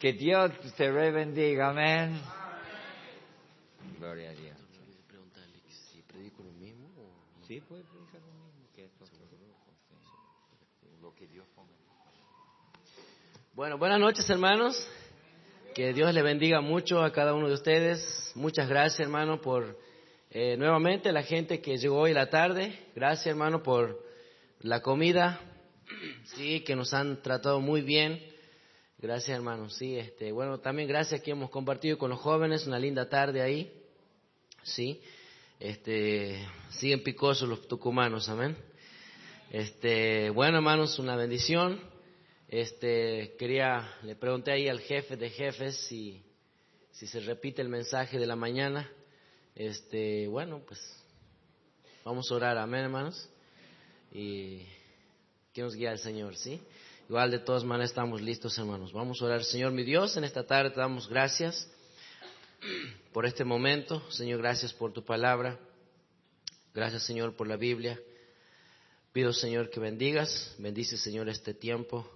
Que Dios te bendiga, amén. Gloria a Dios. si predico lo mismo o Sí, puede predicar lo mismo que sí. Lo que Dios ponga. Bueno, buenas noches hermanos. Que Dios le bendiga mucho a cada uno de ustedes. Muchas gracias hermano por eh, nuevamente la gente que llegó hoy a la tarde. Gracias hermano por la comida. Sí, que nos han tratado muy bien. Gracias hermano. Sí, este, bueno, también gracias que hemos compartido con los jóvenes una linda tarde ahí. Sí, este, siguen picosos los tucumanos, amén. Este, bueno hermanos, una bendición. Este, quería, le pregunté ahí al jefe de jefes si, si se repite el mensaje de la mañana. Este, bueno, pues vamos a orar, amén, hermanos. Y que nos guía el Señor, ¿sí? Igual de todas maneras estamos listos, hermanos. Vamos a orar, Señor mi Dios, en esta tarde te damos gracias por este momento. Señor, gracias por tu palabra. Gracias, Señor, por la Biblia. Pido, Señor, que bendigas. Bendice, Señor, este tiempo.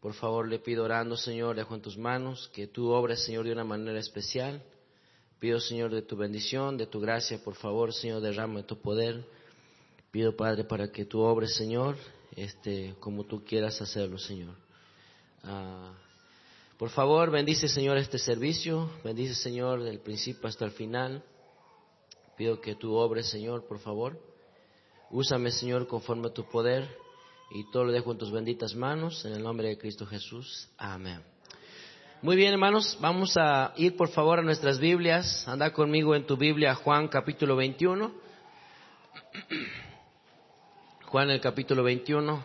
Por favor, le pido orando, Señor, dejo en tus manos que tú obres, Señor, de una manera especial. Pido, Señor, de tu bendición, de tu gracia, por favor, Señor, derrama tu poder. Pido, Padre, para que tú obres, Señor, este, como tú quieras hacerlo, Señor. Ah, por favor, bendice, Señor, este servicio. Bendice, Señor, del principio hasta el final. Pido que tú obres, Señor, por favor. Úsame, Señor, conforme a tu poder. Y todo lo dejo en tus benditas manos, en el nombre de Cristo Jesús. Amén. Muy bien, hermanos, vamos a ir por favor a nuestras Biblias. Anda conmigo en tu Biblia, Juan capítulo 21. Juan el capítulo 21.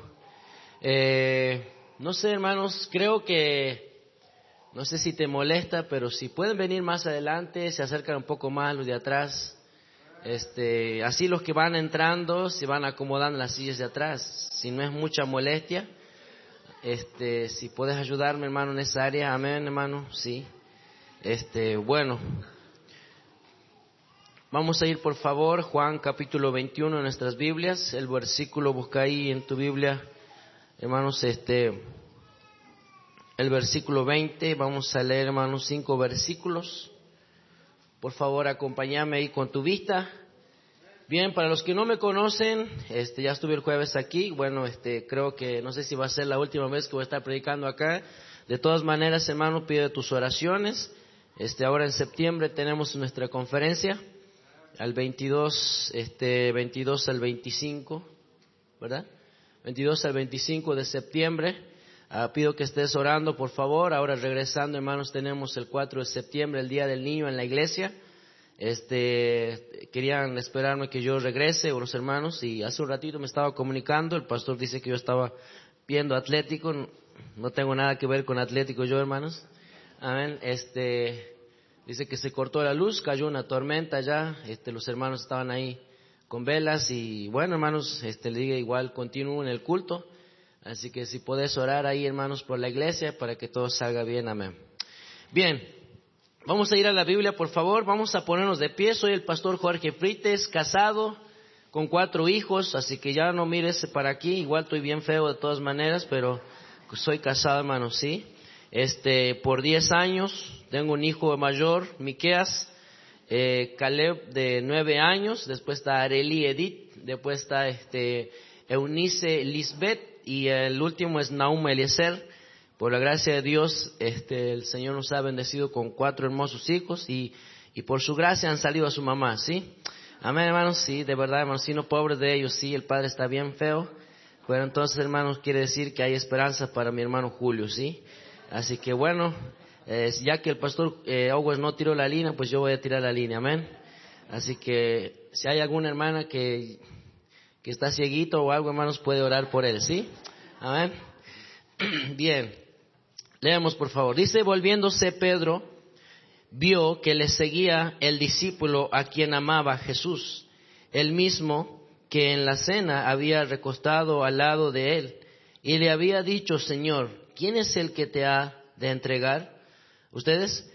Eh, no sé, hermanos, creo que, no sé si te molesta, pero si pueden venir más adelante, se acercan un poco más los de atrás. Este, así los que van entrando se van acomodando en las sillas de atrás. Si no es mucha molestia, este, si puedes ayudarme, hermano, en esa área, amén, hermano, sí. Este, bueno, vamos a ir por favor, Juan capítulo 21 en nuestras Biblias, el versículo busca ahí en tu Biblia, hermanos, este, el versículo 20, vamos a leer, hermanos, cinco versículos. Por favor, acompáñame ahí con tu vista. Bien, para los que no me conocen, este, ya estuve el jueves aquí. Bueno, este, creo que no sé si va a ser la última vez que voy a estar predicando acá. De todas maneras, hermano, pido tus oraciones. Este, ahora en septiembre tenemos nuestra conferencia, al 22, este, 22 al 25, ¿verdad? 22 al 25 de septiembre. Ah, pido que estés orando, por favor. Ahora regresando, hermanos, tenemos el 4 de septiembre, el Día del Niño en la iglesia. Este, querían esperarme que yo regrese, los hermanos, y hace un ratito me estaba comunicando, el pastor dice que yo estaba viendo Atlético, no tengo nada que ver con Atlético yo, hermanos. Amén. Este, dice que se cortó la luz, cayó una tormenta ya, este, los hermanos estaban ahí con velas y bueno, hermanos, este, le digo igual, continúo en el culto. Así que si podés orar ahí, hermanos, por la iglesia para que todo salga bien, amén. Bien, Vamos a ir a la Biblia, por favor. Vamos a ponernos de pie. Soy el pastor Jorge Frites, casado, con cuatro hijos, así que ya no mires para aquí. Igual estoy bien feo de todas maneras, pero soy casado, hermano, sí. Este, por diez años, tengo un hijo mayor, Miqueas, eh, Caleb de nueve años, después está Areli Edith, después está este, Eunice Lisbeth y el último es Naum Eliezer. Por la gracia de Dios, este, el Señor nos ha bendecido con cuatro hermosos hijos y, y por su gracia han salido a su mamá, ¿sí? Amén, hermanos, sí, de verdad, hermanos, sí, no de ellos, sí, el padre está bien feo, pero entonces, hermanos, quiere decir que hay esperanza para mi hermano Julio, ¿sí? Así que bueno, eh, ya que el pastor eh, no tiró la línea, pues yo voy a tirar la línea, amén. Así que si hay alguna hermana que, que está cieguito o algo, hermanos, puede orar por él, ¿sí? Amén. Bien. Leemos, por favor. Dice, volviéndose Pedro, vio que le seguía el discípulo a quien amaba Jesús, el mismo que en la cena había recostado al lado de él, y le había dicho, Señor, ¿quién es el que te ha de entregar? ¿Ustedes?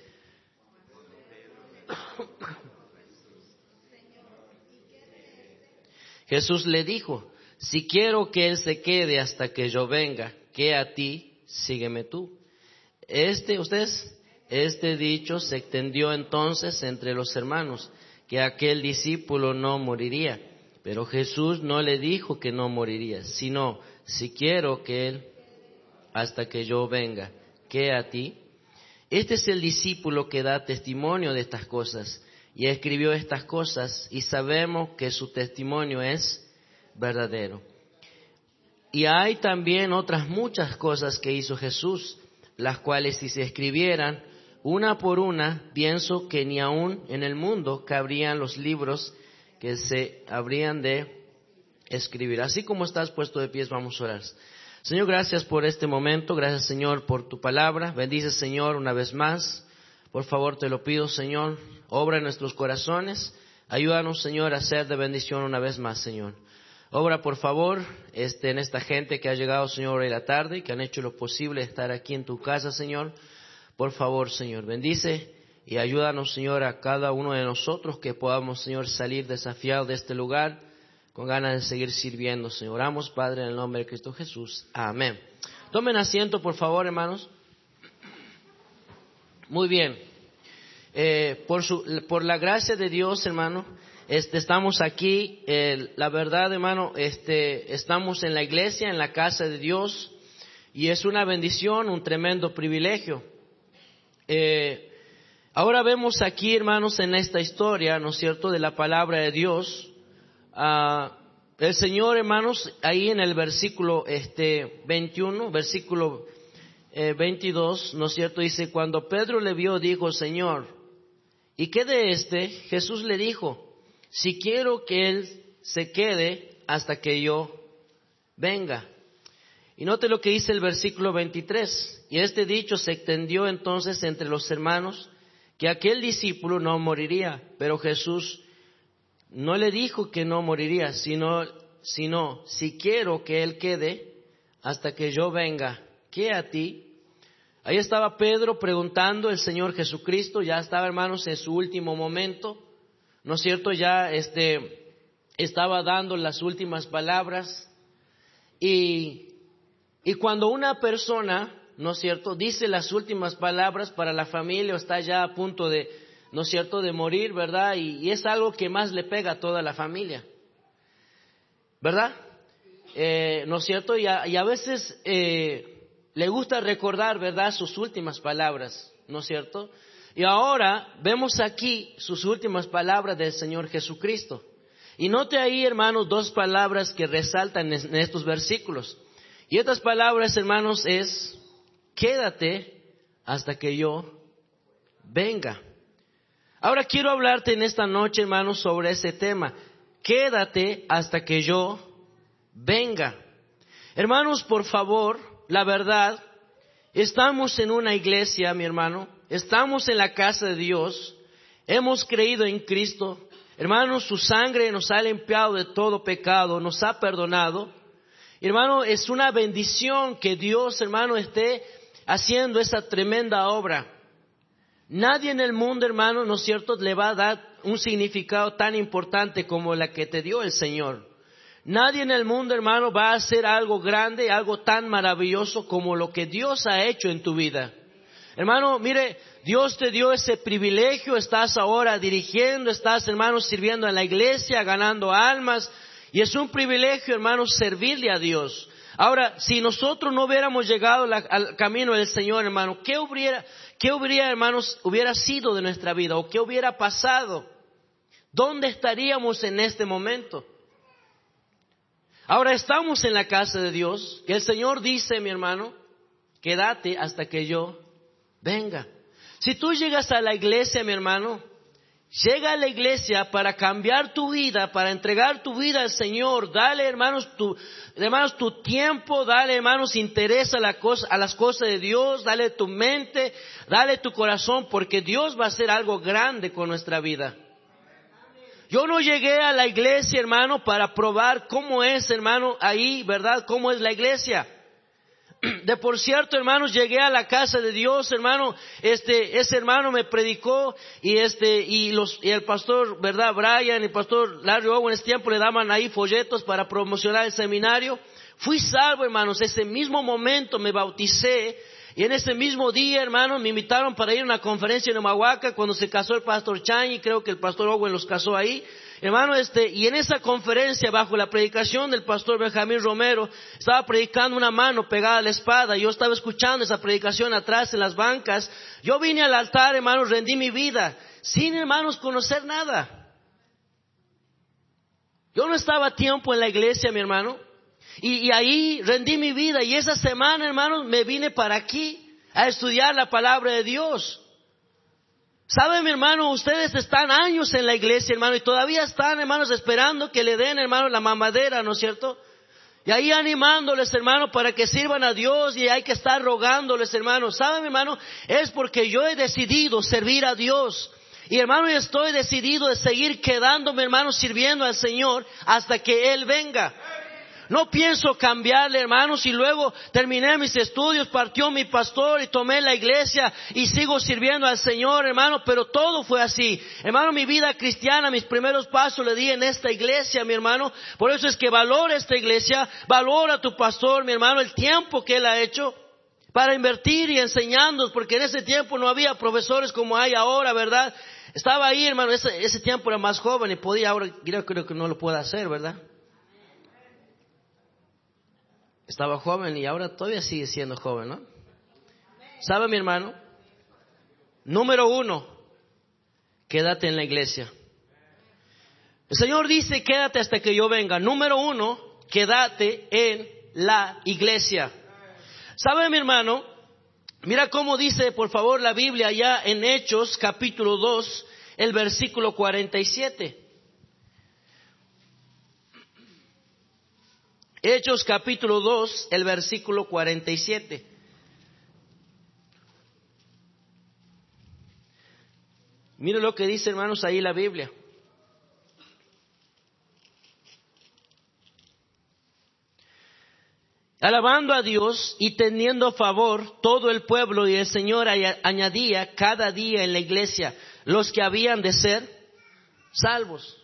Jesús le dijo, si quiero que él se quede hasta que yo venga, que a ti, sígueme tú. Este, ustedes, este dicho se extendió entonces entre los hermanos, que aquel discípulo no moriría. Pero Jesús no le dijo que no moriría, sino, si quiero que él, hasta que yo venga, que a ti. Este es el discípulo que da testimonio de estas cosas y escribió estas cosas y sabemos que su testimonio es verdadero. Y hay también otras muchas cosas que hizo Jesús, las cuales si se escribieran una por una, pienso que ni aún en el mundo cabrían los libros que se habrían de escribir. Así como estás puesto de pies, vamos a orar. Señor, gracias por este momento, gracias Señor por tu palabra. Bendice Señor una vez más. Por favor, te lo pido, Señor, obra en nuestros corazones. Ayúdanos, Señor, a ser de bendición una vez más, Señor. Obra, por favor, este, en esta gente que ha llegado, Señor, hoy la tarde, que han hecho lo posible estar aquí en tu casa, Señor. Por favor, Señor, bendice y ayúdanos, Señor, a cada uno de nosotros que podamos, Señor, salir desafiados de este lugar con ganas de seguir sirviendo, Señor. Oramos, Padre, en el nombre de Cristo Jesús. Amén. Tomen asiento, por favor, hermanos. Muy bien. Eh, por, su, por la gracia de Dios, hermano, este, estamos aquí, la verdad, hermano, este, estamos en la iglesia, en la casa de Dios, y es una bendición, un tremendo privilegio. Eh, ahora vemos aquí, hermanos, en esta historia, ¿no es cierto?, de la palabra de Dios, ah, el Señor, hermanos, ahí en el versículo este, 21, versículo 22, eh, ¿no es cierto?, dice, cuando Pedro le vio, dijo, Señor, ¿y qué de este? Jesús le dijo, si quiero que Él se quede hasta que yo venga. Y note lo que dice el versículo 23. Y este dicho se extendió entonces entre los hermanos que aquel discípulo no moriría, pero Jesús no le dijo que no moriría, sino, sino si quiero que Él quede hasta que yo venga, ¿qué a ti? Ahí estaba Pedro preguntando el Señor Jesucristo, ya estaba hermanos en su último momento, ¿no es cierto? Ya este, estaba dando las últimas palabras. Y, y cuando una persona, ¿no es cierto?, dice las últimas palabras para la familia o está ya a punto de, ¿no es cierto?, de morir, ¿verdad? Y, es algo que más le pega a toda la familia, ¿verdad? Eh, ¿No es cierto? Y a, veces eh, le gusta recordar, ¿verdad?, sus últimas palabras, ¿no es cierto? Y ahora vemos aquí sus últimas palabras del Señor Jesucristo. Y note ahí, hermanos, dos palabras que resaltan en estos versículos. Y estas palabras, hermanos, es, quédate hasta que yo venga. Ahora quiero hablarte en esta noche, hermanos, sobre ese tema. Quédate hasta que yo venga. Hermanos, por favor, la verdad, estamos en una iglesia, mi hermano, estamos en la casa de Dios, hemos creído en Cristo, hermanos, su sangre nos ha limpiado de todo pecado, nos ha perdonado. Hermano, es una bendición que Dios, hermano, esté haciendo esa tremenda obra. Nadie en el mundo, hermano, ¿no es cierto?, le va a dar un significado tan importante como la que te dio el Señor. Nadie en el mundo, hermano, va a hacer algo grande, algo tan maravilloso como lo que Dios ha hecho en tu vida. Hermano, mire, Dios te dio ese privilegio, estás ahora dirigiendo, estás, hermano, sirviendo en la iglesia, ganando almas, y es un privilegio, hermano, servirle a Dios. Ahora, si nosotros no hubiéramos llegado al camino del Señor, hermano, ¿qué hubiera, qué hubiera, hermanos, hubiera sido de nuestra vida? ¿O qué hubiera pasado? ¿Dónde estaríamos en este momento? Ahora estamos en la casa de Dios y el Señor dice, mi hermano, quédate hasta que yo venga. Si tú llegas a la iglesia, mi hermano, llega a la iglesia para cambiar tu vida, para entregar tu vida al Señor. Dale, hermanos, tu, hermanos, tu tiempo, dale, hermanos, interés a, la cosa, a las cosas de Dios, dale tu mente, dale tu corazón, porque Dios va a hacer algo grande con nuestra vida. Yo no llegué a la iglesia, hermano, para probar cómo es, hermano, ahí, ¿verdad? ¿Cómo es la iglesia? de por cierto, hermanos, llegué a la casa de Dios, hermano, este, ese hermano me predicó y este, y los, y el pastor, verdad, Brian y el pastor Larry Owen en ese tiempo le daban ahí folletos para promocionar el seminario. Fui salvo, hermanos, ese mismo momento me bauticé Y en ese mismo día, hermano, me invitaron para ir a una conferencia en Omahuaca cuando se casó el pastor Chan y creo que el pastor Owen los casó ahí. Hermano, este, y en esa conferencia, bajo la predicación del pastor Benjamín Romero, estaba predicando una mano pegada a la espada. Yo estaba escuchando esa predicación atrás en las bancas. Yo vine al altar, hermanos, rendí mi vida, sin hermanos conocer nada. Yo no estaba a tiempo en la iglesia, mi hermano. Y, ahí rendí mi vida. Y esa semana, hermanos, me vine para aquí a estudiar la palabra de Dios. ¿Sabe, mi hermano? Ustedes están años en la iglesia, hermano, y todavía están, hermanos, esperando que le den, hermano, la mamadera, ¿no es cierto? Y ahí animándoles, hermano, para que sirvan a Dios y hay que estar rogándoles, hermano. ¿Sabe, mi hermano? Es porque yo he decidido servir a Dios. Y hermano, yo estoy decidido de seguir quedándome, hermano, sirviendo al Señor hasta que Él venga. No pienso cambiarle, hermanos, y luego terminé mis estudios, partió mi pastor y tomé la iglesia y sigo sirviendo al Señor, hermano, pero todo fue así. Hermano, mi vida cristiana, mis primeros pasos le di en esta iglesia, mi hermano. Por eso es que valora esta iglesia, valora a tu pastor, mi hermano, el tiempo que él ha hecho para invertir y enseñando, porque en ese tiempo no había profesores como hay ahora, ¿verdad? Estaba ahí, hermano, ese, ese tiempo era más joven y podía, ahora creo, creo que no lo puede hacer, ¿verdad? Estaba joven y ahora todavía sigue siendo joven, ¿no? ¿Sabe mi hermano? Número uno, quédate en la iglesia. El Señor dice, quédate hasta que yo venga. Número uno, quédate en la iglesia. ¿Sabe mi hermano? Mira cómo dice, por favor, la Biblia allá en Hechos capítulo 2, el versículo 47. Hechos capítulo 2, el versículo 47. Mire lo que dice, hermanos, ahí la Biblia. Alabando a Dios y teniendo favor todo el pueblo y el Señor añadía cada día en la iglesia los que habían de ser salvos.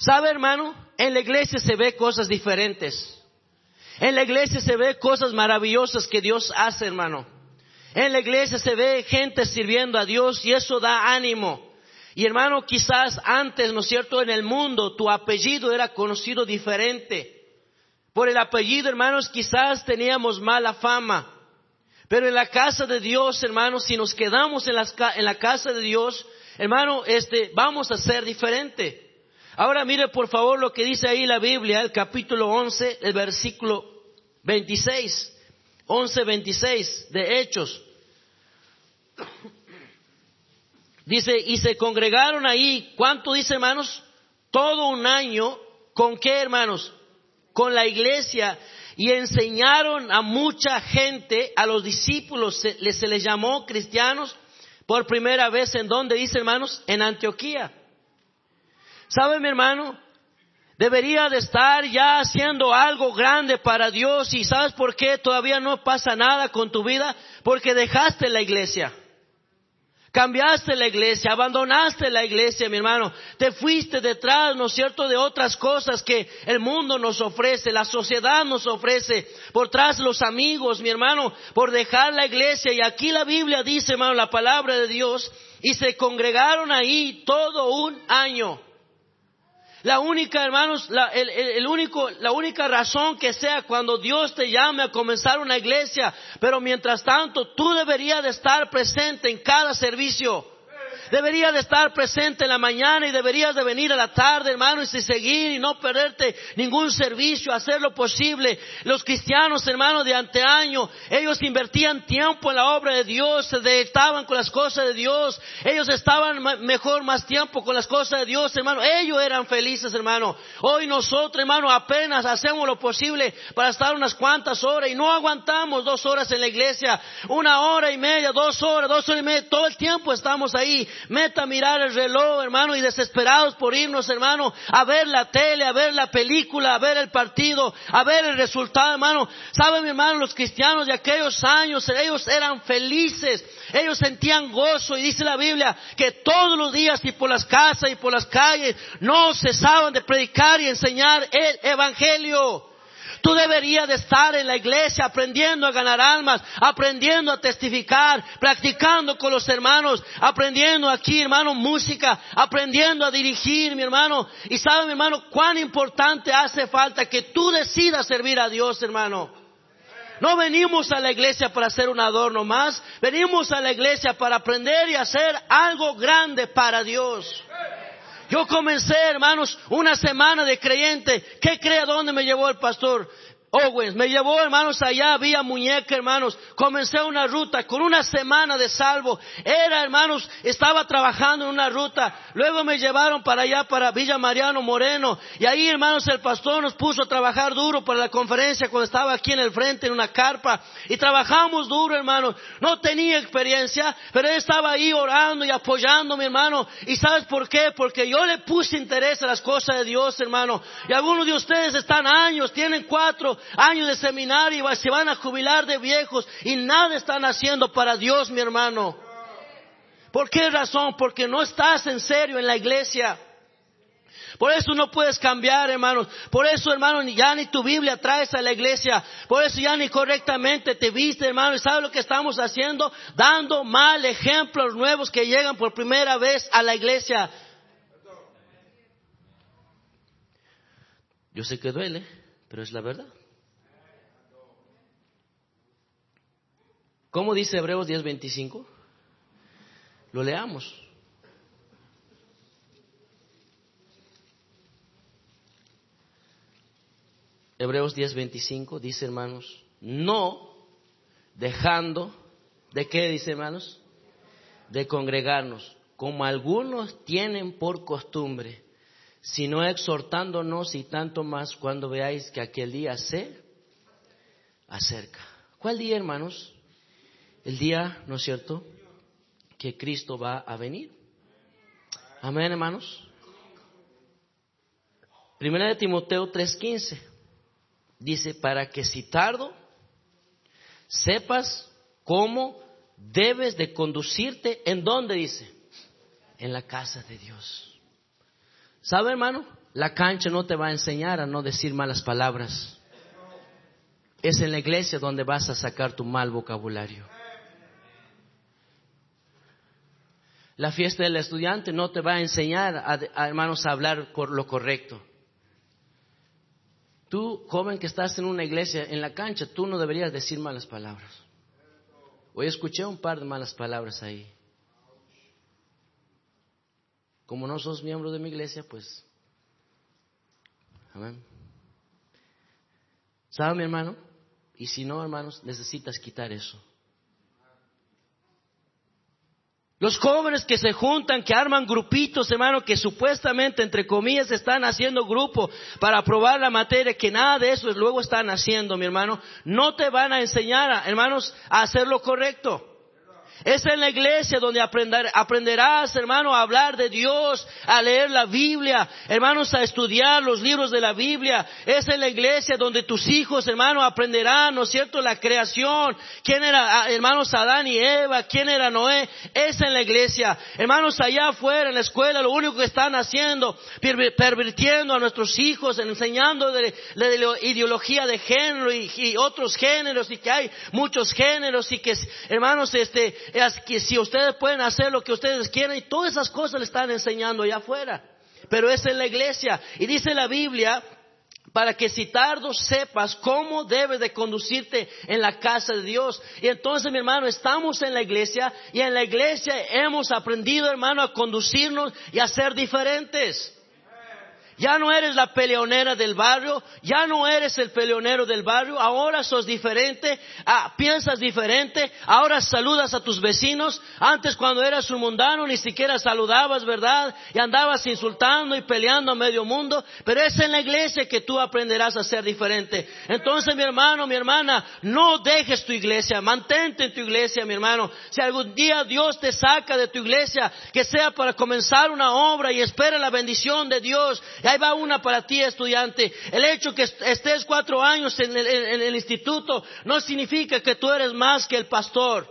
¿Sabe, hermano? En la iglesia se ve cosas diferentes. En la iglesia se ve cosas maravillosas que Dios hace, hermano. En la iglesia se ve gente sirviendo a Dios y eso da ánimo. Y hermano, quizás antes, ¿no es cierto?, en el mundo tu apellido era conocido diferente. Por el apellido, hermanos, quizás teníamos mala fama. Pero en la casa de Dios, hermanos, si nos quedamos en, en la casa de Dios, hermano, este, vamos a ser diferente. Ahora mire por favor lo que dice ahí la Biblia, el capítulo 11, el versículo 26, 11, 26 de Hechos. Dice, y se congregaron ahí, ¿cuánto dice hermanos? Todo un año, ¿con qué hermanos? Con la iglesia y enseñaron a mucha gente, a los discípulos, se, se les llamó cristianos por primera vez en donde dice hermanos, en Antioquía. ¿Sabe mi hermano? Debería de estar ya haciendo algo grande para Dios y ¿sabes por qué todavía no pasa nada con tu vida? Porque dejaste la iglesia. Cambiaste la iglesia, abandonaste la iglesia, mi hermano. Te fuiste detrás, ¿no es cierto?, de otras cosas que el mundo nos ofrece, la sociedad nos ofrece, por tras los amigos, mi hermano, por dejar la iglesia. Y aquí la Biblia dice, hermano, la palabra de Dios, y se congregaron ahí todo un año. La única, hermanos, la, el, único, la única razón que sea cuando Dios te llame a comenzar una iglesia, pero mientras tanto tú deberías de estar presente en cada servicio. Deberías de estar presente en la mañana y deberías de venir a la tarde, hermano, y seguir y no perderte ningún servicio, hacer lo posible. Los cristianos, hermanos, de anteaño, ellos invertían tiempo en la obra de Dios, se deleitaban con las cosas de Dios, ellos estaban mejor más tiempo con las cosas de Dios, hermano. Ellos eran felices, hermano. Hoy nosotros, hermano, apenas hacemos lo posible para estar unas cuantas horas y no aguantamos dos horas en la iglesia, una hora y media, dos horas, dos horas y media, todo el tiempo estamos ahí meta a mirar el reloj, hermano, y desesperados por irnos, hermano, a ver la tele, a ver la película, a ver el partido, a ver el resultado, hermano. ¿Saben, mi hermano, los cristianos de aquellos años, ellos eran felices, ellos sentían gozo, y dice la Biblia que todos los días y por las casas y por las calles no cesaban de predicar y enseñar el Evangelio. Tú deberías de estar en la iglesia aprendiendo a ganar almas, aprendiendo a testificar, practicando con los hermanos, aprendiendo aquí, hermano, música, aprendiendo a dirigir, mi hermano. Y sabe, mi hermano, cuán importante hace falta que tú decidas servir a Dios, hermano. No venimos a la iglesia para hacer un adorno más, venimos a la iglesia para aprender y hacer algo grande para Dios. Yo comencé, hermanos, una semana de creyente. ¿Qué cree a dónde me llevó el pastor? Owens. Me llevó, hermanos, allá, había muñeca, hermanos. Comencé una ruta con una semana de salvo. Era, hermanos, estaba trabajando en una ruta. Luego me llevaron para allá, para Villa Mariano Moreno. Y ahí, hermanos, el pastor nos puso a trabajar duro para la conferencia cuando estaba aquí en el frente, en una carpa. Y trabajamos duro, hermanos. No tenía experiencia, pero él estaba ahí orando y apoyando, mi hermano. ¿Y sabes por qué? Porque yo le puse interés a las cosas de Dios, hermano. Y algunos de ustedes están años, tienen cuatro, años de seminario se van a jubilar de viejos y nada están haciendo para Dios, mi hermano. ¿Por qué razón? Porque no estás en serio en la iglesia. Por eso no puedes cambiar, hermanos. Por eso, hermano, ya ni tu Biblia traes a la iglesia. Por eso ya ni correctamente te viste, hermano. ¿Y sabes lo que estamos haciendo? Dando mal ejemplos nuevos que llegan por primera vez a la iglesia. Yo sé que duele, pero es la verdad. ¿Cómo dice Hebreos 10:25? Lo leamos. Hebreos 10:25 dice, hermanos, no dejando, ¿de qué dice, hermanos? De congregarnos, como algunos tienen por costumbre, sino exhortándonos y tanto más cuando veáis que aquel día se acerca. ¿Cuál día, hermanos? El día, ¿no es cierto?, que Cristo va a venir. Amén, hermanos. Primera de Timoteo 3:15 dice, para que si tardo, sepas cómo debes de conducirte, ¿en dónde dice? En la casa de Dios. ¿Sabe, hermano? La cancha no te va a enseñar a no decir malas palabras. Es en la iglesia donde vas a sacar tu mal vocabulario. La fiesta del estudiante no te va a enseñar, a, hermanos, a hablar lo correcto. Tú, joven que estás en una iglesia, en la cancha, tú no deberías decir malas palabras. Hoy escuché un par de malas palabras ahí. Como no sos miembro de mi iglesia, pues... Amén. ¿Sabe, mi hermano? Y si no, hermanos, necesitas quitar eso. Los jóvenes que se juntan, que arman grupitos, hermano, que supuestamente, entre comillas, están haciendo grupo para probar la materia, que nada de eso luego están haciendo, mi hermano, no te van a enseñar, hermanos, a hacer lo correcto. Es en la iglesia donde aprenderás, hermano, a hablar de Dios, a leer la Biblia, hermanos, a estudiar los libros de la Biblia. Es en la iglesia donde tus hijos, hermano, aprenderán, ¿no es cierto?, la creación. ¿Quién era, ah, hermanos, Adán y Eva? ¿Quién era Noé? Es en la iglesia. Hermanos, allá afuera en la escuela, lo único que están haciendo, pervirtiendo a nuestros hijos, enseñando la ideología de género y, y otros géneros y que hay muchos géneros y que, hermanos, este, es que si ustedes pueden hacer lo que ustedes quieren y todas esas cosas le están enseñando allá afuera. Pero es en la iglesia. Y dice la Biblia, para que si tardo sepas cómo debes de conducirte en la casa de Dios. Y entonces, mi hermano, estamos en la iglesia y en la iglesia hemos aprendido, hermano, a conducirnos y a ser diferentes. Ya no eres la peleonera del barrio, ya no eres el peleonero del barrio, ahora sos diferente, ah, piensas diferente, ahora saludas a tus vecinos. Antes cuando eras un mundano ni siquiera saludabas, ¿verdad? Y andabas insultando y peleando a medio mundo, pero es en la iglesia que tú aprenderás a ser diferente. Entonces, mi hermano, mi hermana, no dejes tu iglesia, mantente en tu iglesia, mi hermano. Si algún día Dios te saca de tu iglesia, que sea para comenzar una obra y espera la bendición de Dios ahí va una para ti, estudiante. El hecho que estés cuatro años en el, instituto no significa que tú eres más que el pastor.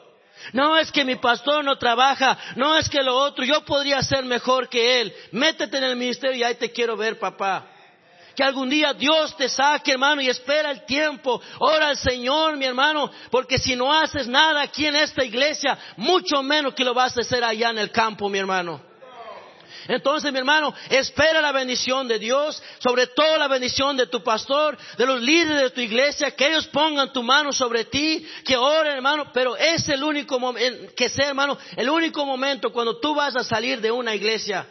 No es que mi pastor no trabaja, no es que lo otro, yo podría ser mejor que él. Métete en el ministerio y ahí te quiero ver, papá. que algún día Dios te saque, hermano, y espera el tiempo. Ora al Señor, mi hermano, porque si no haces nada aquí en esta iglesia, mucho menos que lo vas a hacer allá en el campo, mi hermano. Entonces, mi hermano, espera la bendición de Dios, sobre todo la bendición de tu pastor, de los líderes de tu iglesia, que ellos pongan tu mano sobre ti, que oren, hermano, pero es el único momento, que sea, hermano, el único momento cuando tú vas a salir de una iglesia.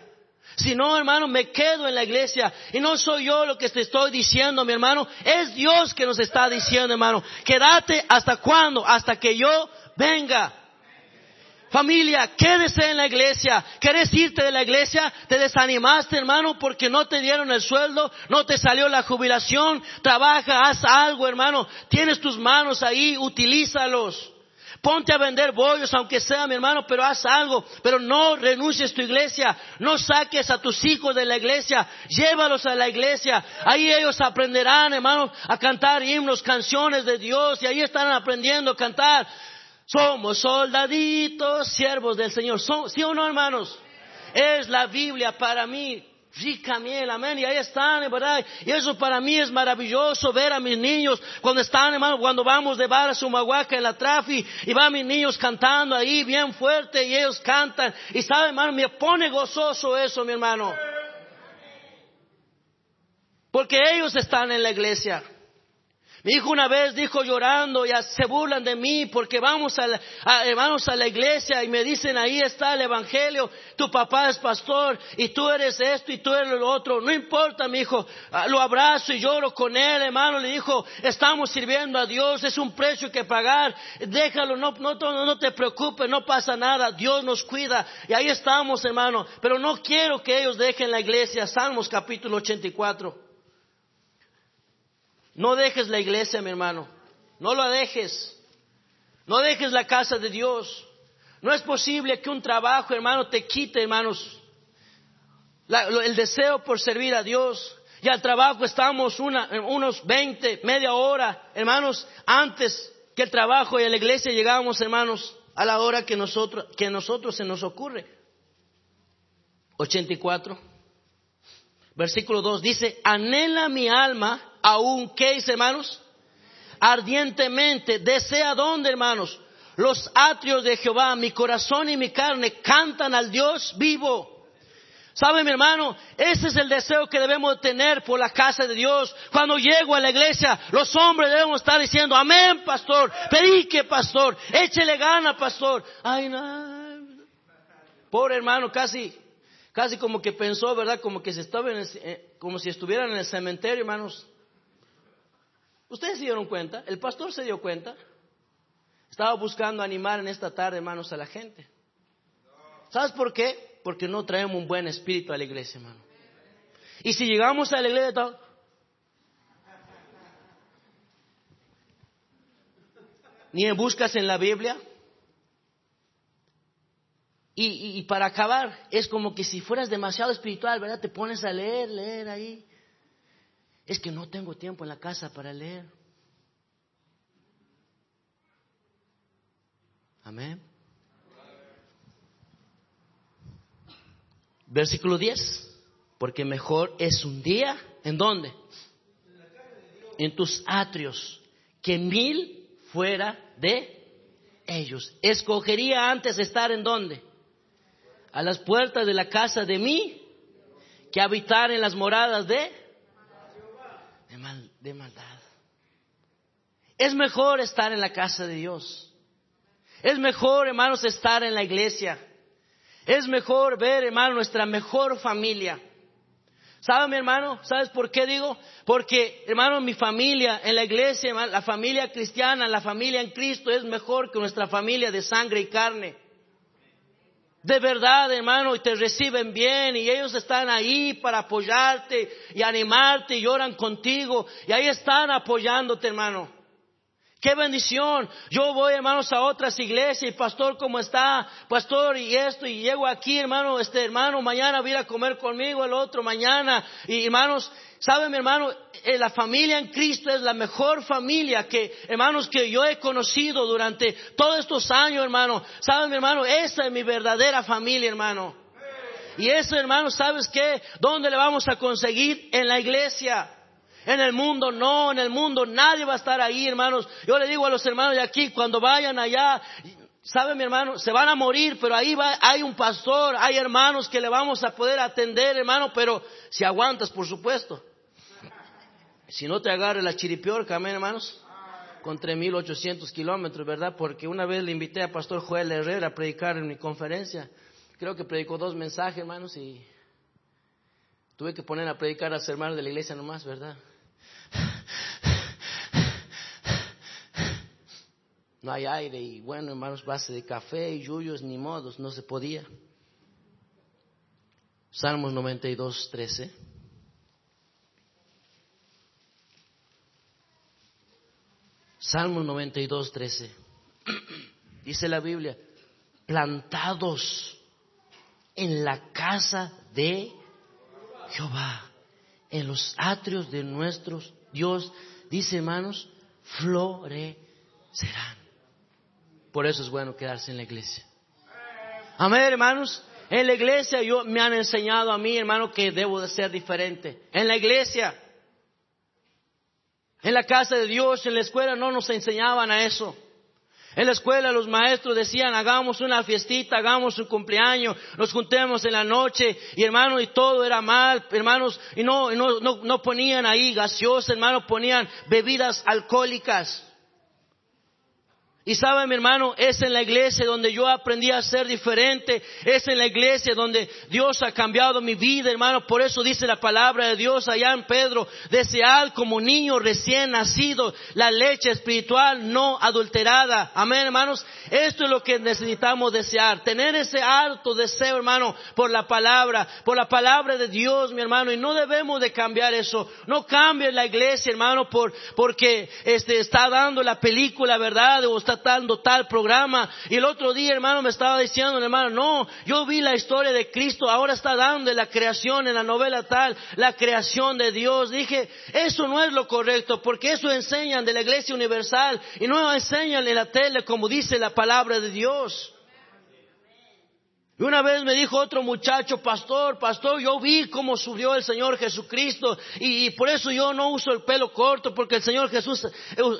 Si no, hermano, me quedo en la iglesia. Y no soy yo lo que te estoy diciendo, mi hermano. Es Dios que nos está diciendo, hermano. Quédate hasta cuándo? Hasta que yo venga. Familia, quédese en la iglesia. ¿Quieres irte de la iglesia? ¿Te desanimaste, hermano, porque no te dieron el sueldo? ¿No te salió la jubilación? Trabaja, haz algo, hermano. Tienes tus manos ahí, utilízalos. Ponte a vender bollos, aunque sea mi hermano, pero haz algo. Pero no renuncies a tu iglesia. No saques a tus hijos de la iglesia. Llévalos a la iglesia. Ahí ellos aprenderán, hermano, a cantar himnos, canciones de Dios. Y ahí están aprendiendo a cantar. Somos soldaditos, siervos del Señor. ¿Sí o no, hermanos? Es la Biblia para mí. Rica miel, amén. Y ahí están, ¿verdad? Y eso para mí es maravilloso ver a mis niños cuando están, hermano, cuando vamos de bar a Sumahuaca en la trafi y van mis niños cantando ahí bien fuerte y ellos cantan. Y sabe, hermano, me pone gozoso eso, mi hermano. Porque ellos están en la iglesia. Mi hijo una vez dijo llorando, ya se burlan de mí porque vamos a la, a la iglesia y me dicen ahí está el evangelio, tu papá es pastor y tú eres esto y tú eres lo otro. No importa, mi hijo, ah, lo abrazo y lloro con él, hermano. Le dijo, estamos sirviendo a Dios, es un precio que pagar, déjalo, no, no, no te preocupes, no pasa nada, Dios nos cuida. Y ahí estamos, hermano. Pero no quiero que ellos dejen la iglesia. Salmos capítulo 84. No dejes la iglesia, mi hermano. No lo dejes. No dejes la casa de Dios. No es posible que un trabajo, hermano, te quite, hermanos, el deseo por servir a Dios. Y al trabajo estamos unos 20, media hora, hermanos, antes que el trabajo y la iglesia llegamos, hermanos, a la hora que nosotros, que nosotros se nos ocurre. 84. Versículo 2 dice, anhela mi alma aún, ¿qué dice hermanos? Ardientemente, desea dónde hermanos? Los atrios de Jehová, mi corazón y mi carne cantan al Dios vivo. ¿Sabe mi hermano? Ese es el deseo que debemos tener por la casa de Dios. Cuando llego a la iglesia, los hombres debemos estar diciendo, amén, pastor, predique, pastor, échele gana, pastor. Ay, no. Pobre hermano, casi, casi como que pensó, ¿verdad? Como que se estaba en eh, como si estuvieran en el cementerio, hermanos. Ustedes se dieron cuenta, el pastor se dio cuenta. Estaba buscando animar en esta tarde, hermanos, a la gente. ¿Sabes por qué? Porque no traemos un buen espíritu a la iglesia, hermano. Y si llegamos a la iglesia, ni buscas en la Biblia. Y, y, para acabar, es como que si fueras demasiado espiritual, ¿verdad? Te pones a leer, leer ahí. Es que no tengo tiempo en la casa para leer. Amén. Versículo 10. Porque mejor es un día, ¿en dónde? En tus atrios, que mil fuera de ellos. Escogería antes estar en dónde? A las puertas de la casa de mí, que habitar en las moradas de de, maldad. Es mejor estar en la casa de Dios. Es mejor, hermanos, estar en la iglesia. Es mejor ver, hermano, nuestra mejor familia. ¿Sabe, mi hermano? ¿Sabes por qué digo? Porque, hermano, mi familia en la iglesia, la familia cristiana, la familia en Cristo es mejor que nuestra familia de sangre y carne de verdad, hermano, y te reciben bien y ellos están ahí para apoyarte y animarte y lloran contigo y ahí están apoyándote, hermano. Qué bendición. Yo voy, hermanos, a otras iglesias y pastor, ¿cómo está? Pastor, y esto, y llego aquí, hermano, este hermano, mañana viene a comer conmigo, el otro mañana. Y hermanos, ¿sabe mi hermano? Eh, la familia en Cristo es la mejor familia que, hermanos, que yo he conocido durante todos estos años, hermano. ¿Sabe mi hermano? Esa es mi verdadera familia, hermano. Y eso, hermano, ¿sabes qué? ¿Dónde le vamos a conseguir? En la iglesia. En el mundo no, en el mundo nadie va a estar ahí, hermanos. Yo le digo a los hermanos de aquí, cuando vayan allá, ¿sabe mi hermano? Se van a morir, pero ahí va, hay un pastor, hay hermanos que le vamos a poder atender, hermano, pero si aguantas, por supuesto. Si no te agarre la chiripiorca, amén, hermanos con 3.800 kilómetros, ¿verdad? Porque una vez le invité a Pastor Joel Herrera a predicar en mi conferencia. Creo que predicó dos mensajes, hermanos, y tuve que poner a predicar a los hermanos de la iglesia nomás, ¿verdad? No hay aire y bueno, hermanos, base de café y yuyos ni modos, no se podía. Salmos 92, 13. Salmo 92, 13. Dice la Biblia, plantados en la casa de Jehová, en los atrios de nuestros Dios, dice hermanos, florecerán. Por eso es bueno quedarse en la iglesia. Amén, hermanos. En la iglesia yo, me han enseñado a mí, hermano, que debo de ser diferente. En la iglesia en la casa de Dios, en la escuela no nos enseñaban a eso. En la escuela los maestros decían, hagamos una fiestita, hagamos un cumpleaños, nos juntemos en la noche, y hermano, y todo era mal, hermanos, y no, no, no, no ponían ahí gaseosa, hermano, ponían bebidas alcohólicas. Y sabe mi hermano, es en la iglesia donde yo aprendí a ser diferente, es en la iglesia donde Dios ha cambiado mi vida, hermano. Por eso dice la palabra de Dios allá en Pedro, desead como niño recién nacido la leche espiritual no adulterada. Amén, hermanos. Esto es lo que necesitamos desear, tener ese alto deseo, hermano, por la palabra, por la palabra de Dios, mi hermano. Y no debemos de cambiar eso. No cambie la iglesia, hermano, por, porque este, está dando la película, ¿verdad? O está dando tal programa. Y el otro día, hermano, me estaba diciendo, hermano, no, yo vi la historia de Cristo, ahora está dando la creación en la novela tal, la creación de Dios. Dije, eso no es lo correcto, porque eso enseñan de la iglesia universal y no enseñan en la tele como dice la palabra de Dios. Y una vez me dijo otro muchacho, pastor, pastor, yo vi cómo subió el Señor Jesucristo y, por eso yo no uso el pelo corto porque el Señor Jesús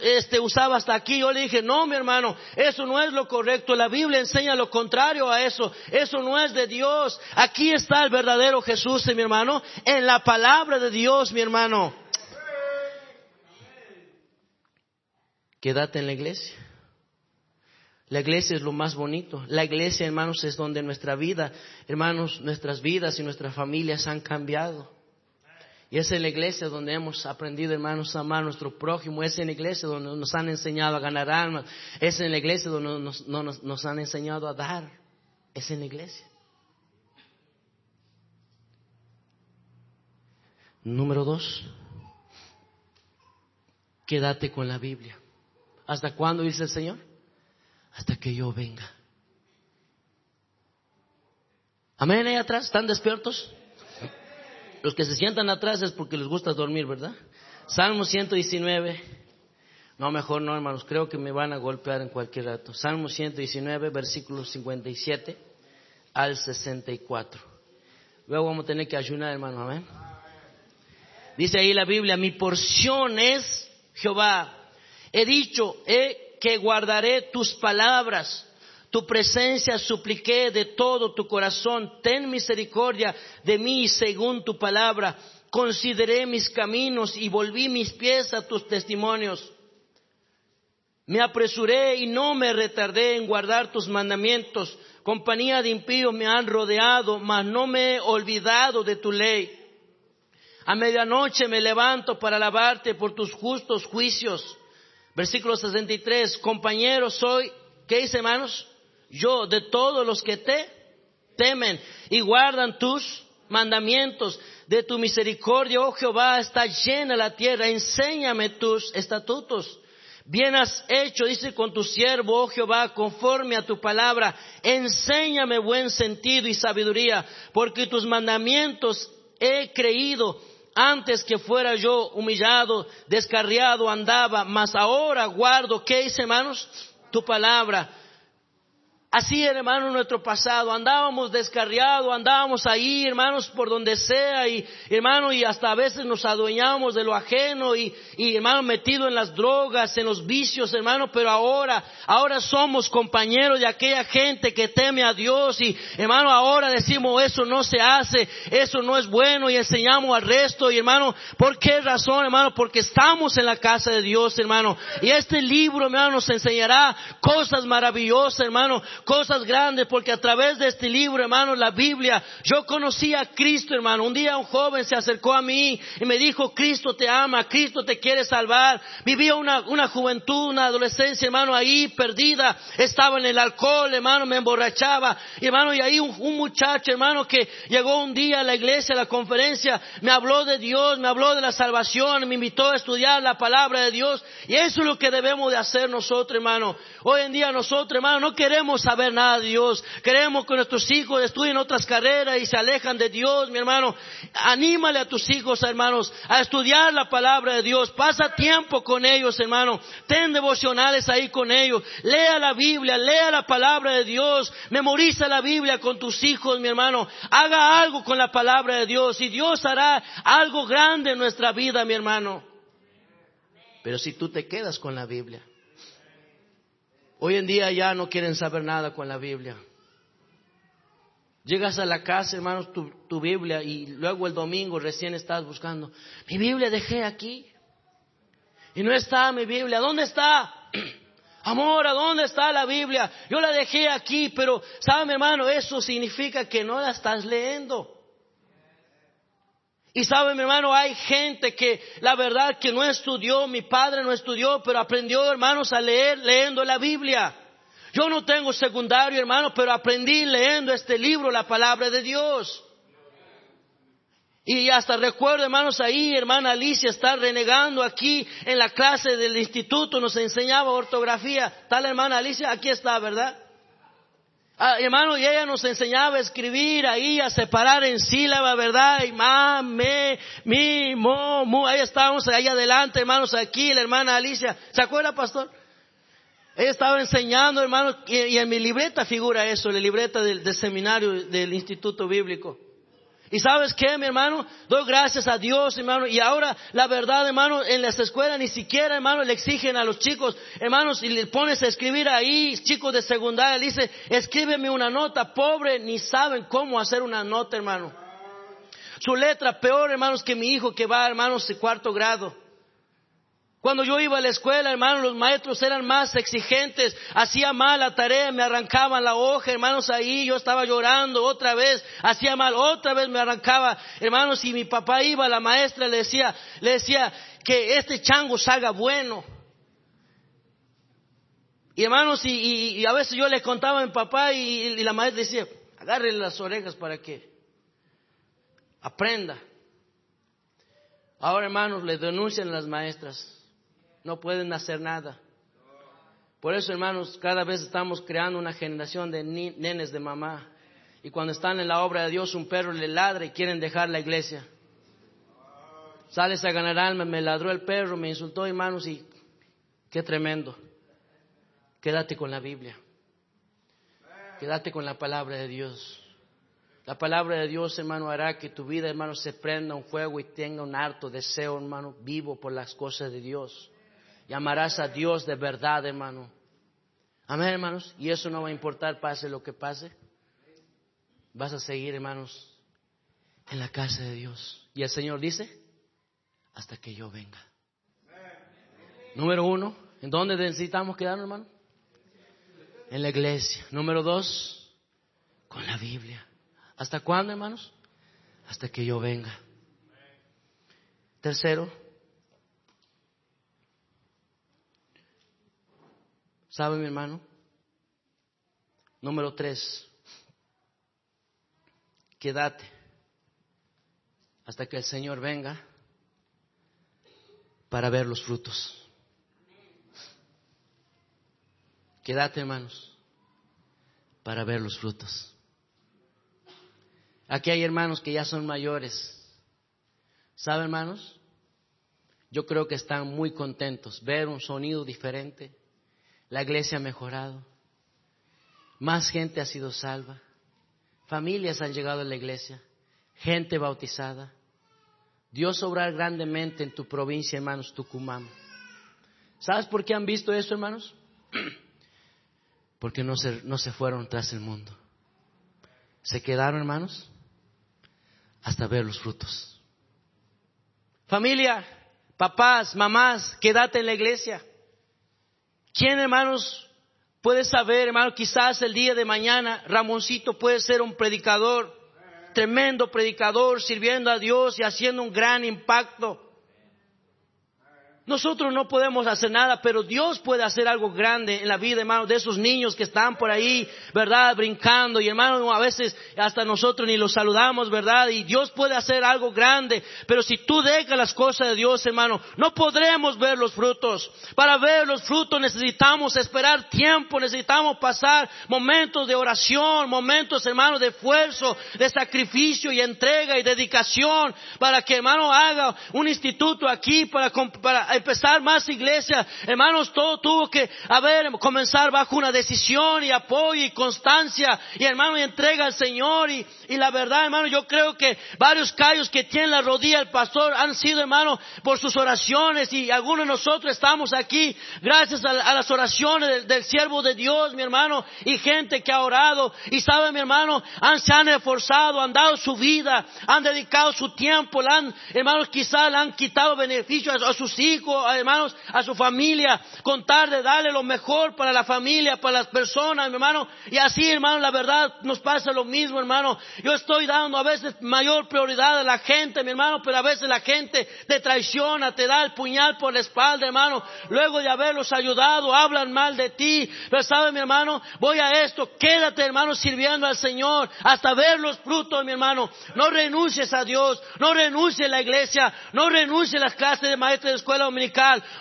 este, usaba hasta aquí. Yo le dije, no, mi hermano, eso no es lo correcto. La Biblia enseña lo contrario a eso. Eso no es de Dios. Aquí está el verdadero Jesús, mi hermano, en la palabra de Dios, mi hermano. Quédate en la iglesia. La iglesia es lo más bonito. La iglesia, hermanos, es donde nuestra vida, hermanos, nuestras vidas y nuestras familias han cambiado. Y es en la iglesia donde hemos aprendido, hermanos, a amar a nuestro prójimo. Es en la iglesia donde nos han enseñado a ganar almas. Es en la iglesia donde nos, nos han enseñado a dar. Es en la iglesia. Número dos, quédate con la Biblia. ¿Hasta cuándo dice el Señor? Hasta que yo venga. Amén, ahí atrás, ¿están despiertos? Los que se sientan atrás es porque les gusta dormir, ¿verdad? Salmo 119. No, mejor no, hermanos, creo que me van a golpear en cualquier rato. Salmo 119, versículos 57 al 64. Luego vamos a tener que ayunar, hermano, amén. Dice ahí la Biblia, mi porción es Jehová. He dicho, he que guardaré tus palabras. Tu presencia supliqué de todo tu corazón. Ten misericordia de mí según tu palabra. Consideré mis caminos y volví mis pies a tus testimonios. Me apresuré y no me retardé en guardar tus mandamientos. Compañía de impíos me han rodeado, mas no me he olvidado de tu ley. A medianoche me levanto para alabarte por tus justos juicios. Versículo 63, compañeros soy, ¿qué dice hermanos? Yo de todos los que te temen y guardan tus mandamientos. De tu misericordia, oh Jehová, está llena la tierra. Enséñame tus estatutos. Bien has hecho, dice con tu siervo, oh Jehová, conforme a tu palabra. Enséñame buen sentido y sabiduría, porque tus mandamientos he creído antes que fuera yo humillado, descarriado andaba, mas ahora guardo, ¿qué dice hermanos? Tu palabra. Así, hermano, nuestro pasado. Andábamos descarriados, andábamos ahí, hermanos, por donde sea, y hermano, y hasta a veces nos adueñábamos de lo ajeno, y, y hermano, metido en las drogas, en los vicios, hermano, pero ahora, ahora somos compañeros de aquella gente que teme a Dios, y hermano, ahora decimos, eso no se hace, eso no es bueno, y enseñamos al resto, y hermano, ¿por qué razón, hermano? Porque estamos en la casa de Dios, hermano, y este libro, hermano, nos enseñará cosas maravillosas, hermano, cosas grandes, porque a través de este libro, hermano, la Biblia, yo conocí a Cristo, hermano. Un día un joven se acercó a mí y me dijo, Cristo te ama, Cristo te quiere salvar. Vivía una, una juventud, una adolescencia, hermano, ahí perdida. Estaba en el alcohol, hermano, me emborrachaba. Hermano, y ahí un, un muchacho, hermano, que llegó un día a la iglesia, a la conferencia, me habló de Dios, me habló de la salvación, me invitó a estudiar la palabra de Dios. Y eso es lo que debemos de hacer nosotros, hermano. Hoy en día nosotros, hermano, no queremos saber nada de Dios. Queremos que nuestros hijos estudien otras carreras y se alejan de Dios, mi hermano. Anímale a tus hijos, hermanos, a estudiar la palabra de Dios. Pasa tiempo con ellos, hermano. Ten devocionales ahí con ellos. Lea la Biblia, lea la palabra de Dios. Memoriza la Biblia con tus hijos, mi hermano. Haga algo con la palabra de Dios y Dios hará algo grande en nuestra vida, mi hermano. Pero si tú te quedas con la Biblia, Hoy en día ya no quieren saber nada con la Biblia. Llegas a la casa, hermanos, tu, Biblia y luego el domingo recién estás buscando. Mi Biblia dejé aquí. Y no está mi Biblia. ¿Dónde está? Amor, ¿a dónde está la Biblia? Yo la dejé aquí, pero, ¿sabe, hermano? Eso significa que no la estás leyendo. Y sabe, mi hermano, hay gente que la verdad que no estudió, mi padre no estudió, pero aprendió, hermanos, a leer leyendo la Biblia. Yo no tengo secundario, hermano, pero aprendí leyendo este libro, la palabra de Dios. Y hasta recuerdo, hermanos, ahí, hermana Alicia está renegando aquí en la clase del instituto, nos enseñaba ortografía. Tal hermana Alicia, aquí está, ¿verdad? Ah, hermano, y ella nos enseñaba a escribir ahí, a separar en sílaba, ¿verdad? Y ma, me, mi, mo, mu. Ahí estábamos, ahí adelante, hermanos, aquí, la hermana Alicia. ¿Se acuerda, pastor? Ella estaba enseñando, hermano, y, en mi libreta figura eso, la libreta del seminario del Instituto Bíblico. Y sabes qué, mi hermano, doy gracias a Dios, hermano. Y ahora, la verdad, hermano, en las escuelas ni siquiera, hermano, le exigen a los chicos, hermanos, y le pones a escribir ahí, chicos de secundaria, le dice, escríbeme una nota, pobre, ni saben cómo hacer una nota, hermano. Su letra peor, hermanos, que mi hijo que va, hermanos, de cuarto grado. Cuando yo iba a la escuela, hermanos, los maestros eran más exigentes, hacía mal la tarea, me arrancaban la hoja, hermanos, ahí yo estaba llorando otra vez, hacía mal, otra vez me arrancaba, hermanos, y mi papá iba, la maestra le decía, le decía que este chango salga bueno. Y hermanos, y, a veces yo le contaba a mi papá y, y la maestra decía, agárrele las orejas para que aprenda. Ahora, hermanos, le denuncian las maestras no pueden hacer nada. Por eso, hermanos, cada vez estamos creando una generación de nenes de mamá. Y cuando están en la obra de Dios, un perro le ladra y quieren dejar la iglesia. Sales a ganar alma, me ladró el perro, me insultó, hermanos, y qué tremendo. Quédate con la Biblia. Quédate con la palabra de Dios. La palabra de Dios, hermano, hará que tu vida, hermano, se prenda un fuego y tenga un harto deseo, hermano, vivo por las cosas de Dios. Llamarás a Dios de verdad, hermano. Amén, hermanos. Y eso no va a importar, pase lo que pase. Vas a seguir, hermanos, en la casa de Dios. Y el Señor dice, hasta que yo venga. Número uno, ¿en dónde necesitamos quedarnos, hermano? En la iglesia. Número dos, con la Biblia. ¿Hasta cuándo, hermanos? Hasta que yo venga. Tercero, ¿Sabe mi hermano? Número tres, quédate hasta que el Señor venga para ver los frutos. Quédate, hermanos, para ver los frutos. Aquí hay hermanos que ya son mayores. ¿Sabe, hermanos? Yo creo que están muy contentos ver un sonido diferente, la iglesia ha mejorado. más gente ha sido salva, familias han llegado a la iglesia, gente bautizada. Dios obrar grandemente en tu provincia, hermanos, Tucumán. ¿Sabes por qué han visto eso, hermanos? Porque no se, no se fueron tras el mundo. Se quedaron, hermanos, hasta ver los frutos. Familia, papás, mamás, quédate en la iglesia. ¿Quién, hermanos, puede saber, hermano, quizás el día de mañana Ramoncito puede ser un predicador, tremendo predicador, sirviendo a Dios y haciendo un gran impacto? Nosotros no podemos hacer nada, pero Dios puede hacer algo grande en la vida, hermano, de esos niños que están por ahí, ¿verdad? Brincando. Y hermano, a veces hasta nosotros ni los saludamos, ¿verdad? Y Dios puede hacer algo grande. Pero si tú dejas las cosas de Dios, hermano, no podremos ver los frutos. Para ver los frutos necesitamos esperar tiempo, necesitamos pasar momentos de oración, momentos, hermano, de esfuerzo, de sacrificio y entrega y dedicación para que, hermano, haga un instituto aquí para, para empezar más iglesia, hermanos, todo tuvo que haber, comenzar bajo una decisión y apoyo y constancia. Y hermano y entrega al Señor. Y, y la verdad, hermano, yo creo que varios callos que tiene la rodilla el pastor han sido, hermano, por sus oraciones. Y algunos de nosotros estamos aquí gracias a, las oraciones del, siervo de Dios, mi hermano, y gente que ha orado. Y sabe, mi hermano, han, se han esforzado, han dado su vida, han dedicado su tiempo, han, hermanos, quizás le han quitado beneficios a sus hijos, hermanos, a su familia, contar de darle lo mejor para la familia, para las personas, mi hermano. Y así, hermano, la verdad nos pasa lo mismo, hermano. Yo estoy dando a veces mayor prioridad a la gente, mi hermano, pero a veces la gente te traiciona, te da el puñal por la espalda, hermano. Luego de haberlos ayudado, hablan mal de ti. Pero sabe, mi hermano, voy a esto, quédate, hermano, sirviendo al Señor hasta ver los frutos, mi hermano. No renuncies a Dios, no renuncies a la iglesia, no renuncies a las clases de maestros de escuela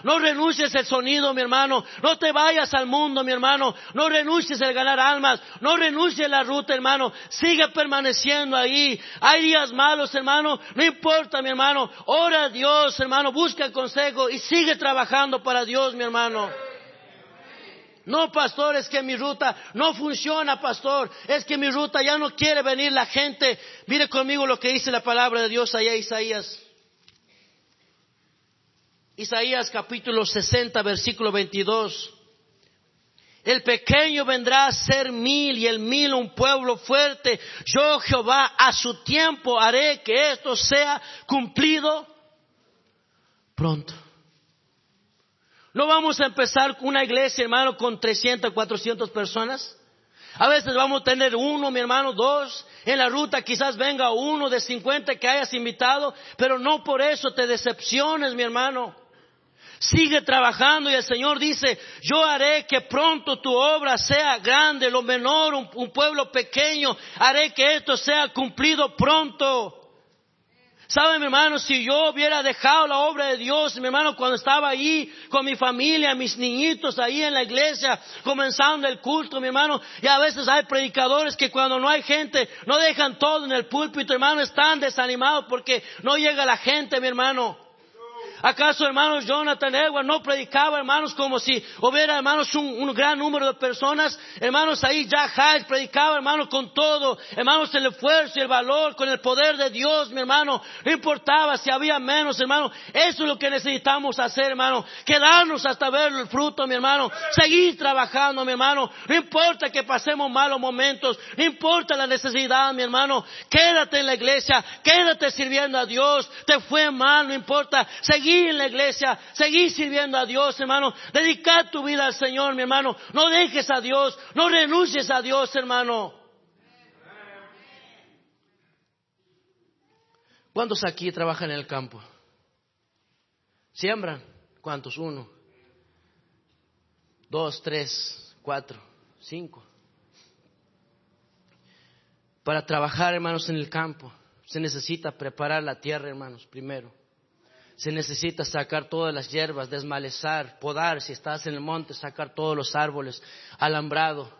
no renuncies al sonido, mi hermano. No te vayas al mundo, mi hermano. No renuncies al ganar almas. No renuncies a la ruta, hermano. Sigue permaneciendo ahí. Hay días malos, hermano. No importa, mi hermano. Ora a Dios, hermano. Busca el consejo y sigue trabajando para Dios, mi hermano. No, pastor, es que mi ruta no funciona, pastor. Es que mi ruta ya no quiere venir la gente. Mire conmigo lo que dice la palabra de Dios allá, Isaías Isaías capítulo 60, versículo 22. El pequeño vendrá a ser mil y el mil un pueblo fuerte. Yo Jehová a su tiempo haré que esto sea cumplido pronto. No vamos a empezar una iglesia, hermano, con 300, 400 personas. A veces vamos a tener uno, mi hermano, dos. En la ruta quizás venga uno de 50 que hayas invitado, pero no por eso te decepciones, mi hermano. Sigue trabajando y el Señor dice, yo haré que pronto tu obra sea grande, lo menor, un, pueblo pequeño, haré que esto sea cumplido pronto. ¿Sabe, mi hermano? Si yo hubiera dejado la obra de Dios, mi hermano, cuando estaba ahí con mi familia, mis niñitos ahí en la iglesia, comenzando el culto, mi hermano, y a veces hay predicadores que cuando no hay gente, no dejan todo en el púlpito, hermano, están desanimados porque no llega la gente, mi hermano. ¿Acaso, hermanos, Jonathan Edwards no predicaba, hermanos, como si hubiera, hermanos, un, gran número de personas? Hermanos, ahí Jack Hyde predicaba, hermanos, con todo, hermanos, el esfuerzo y el valor, con el poder de Dios, mi hermano. No importaba si había menos, hermano. Eso es lo que necesitamos hacer, hermano. Quedarnos hasta ver el fruto, mi hermano. Seguir trabajando, mi hermano. No importa que pasemos malos momentos. No importa la necesidad, mi hermano. Quédate en la iglesia. Quédate sirviendo a Dios. Te fue mal, no importa. Seguir en la iglesia, seguir sirviendo a Dios, hermano. Dedicar tu vida al Señor, mi hermano. No dejes a Dios, no renuncies a Dios, hermano. ¿Cuántos aquí trabajan en el campo? ¿Siembran? ¿Cuántos? Uno, dos, tres, cuatro, cinco. Para trabajar, hermanos, en el campo, se necesita preparar la tierra, hermanos, primero se necesita sacar todas las hierbas, desmalezar, podar, si estás en el monte, sacar todos los árboles, alambrado.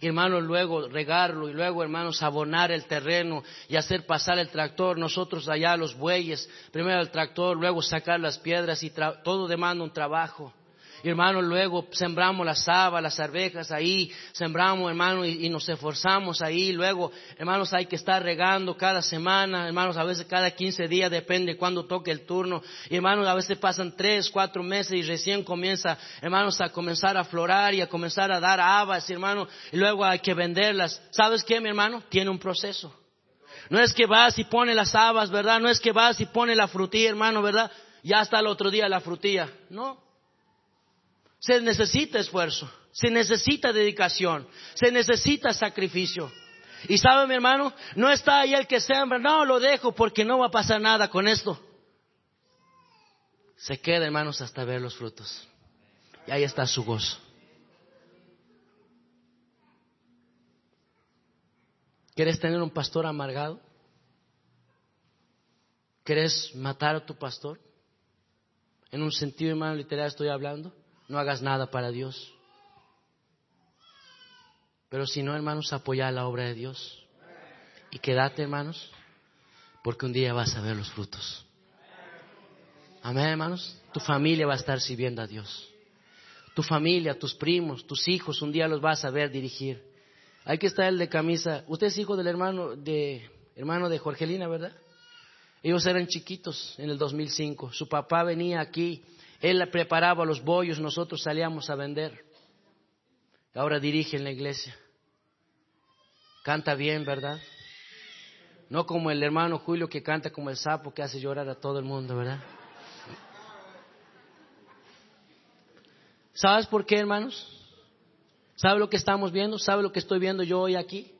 Y hermanos, luego regarlo y luego, hermanos, abonar el terreno y hacer pasar el tractor. Nosotros allá los bueyes, primero el tractor, luego sacar las piedras y todo demanda un trabajo. Y hermano, luego sembramos las habas, las arvejas ahí, sembramos, hermano, y, nos esforzamos ahí. Luego, hermanos, hay que estar regando cada semana, hermanos, a veces cada 15 días, depende cuándo toque el turno. Y hermanos, a veces pasan tres, cuatro meses y recién comienza, hermanos, a comenzar a florar y a comenzar a dar habas, hermano, y luego hay que venderlas. ¿Sabes qué, mi hermano? Tiene un proceso. No es que vas y pone las habas, ¿verdad? No es que vas y pone la frutilla, hermano, ¿verdad? Ya hasta el otro día la frutilla. No. Se necesita esfuerzo, se necesita dedicación, se necesita sacrificio. Y sabe mi hermano, no está ahí el que sembra, no lo dejo porque no va a pasar nada con esto. Se queda, hermanos, hasta ver los frutos. Y ahí está su gozo. ¿Quieres tener un pastor amargado? ¿Quieres matar a tu pastor? En un sentido, hermano, literal estoy hablando no hagas nada para Dios. Pero si no, hermanos, apoya la obra de Dios. Y quédate, hermanos, porque un día vas a ver los frutos. Amén, hermanos. Tu familia va a estar sirviendo a Dios. Tu familia, tus primos, tus hijos, un día los vas a ver dirigir. Hay que estar el de camisa. Usted es hijo del hermano de hermano de Jorgelina, ¿verdad? Ellos eran chiquitos en el 2005. Su papá venía aquí él preparaba los bollos, nosotros salíamos a vender. Ahora dirige la iglesia. Canta bien, ¿verdad? No como el hermano Julio que canta como el sapo que hace llorar a todo el mundo, ¿verdad? ¿Sabes por qué, hermanos? ¿Sabe lo que estamos viendo? ¿Sabe lo que estoy viendo yo hoy aquí?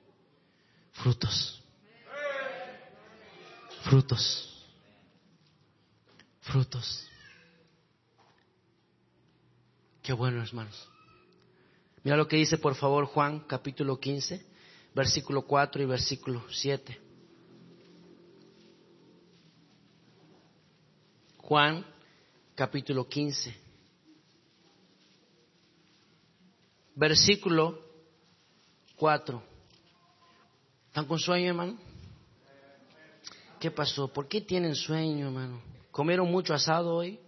Frutos. Frutos. Frutos. Qué bueno, hermanos. Mira lo que dice, por favor, Juan capítulo 15, versículo 4 y versículo 7. Juan capítulo 15, versículo 4. ¿Están con sueño, hermano? ¿Qué pasó? ¿Por qué tienen sueño, hermano? ¿Comieron mucho asado hoy?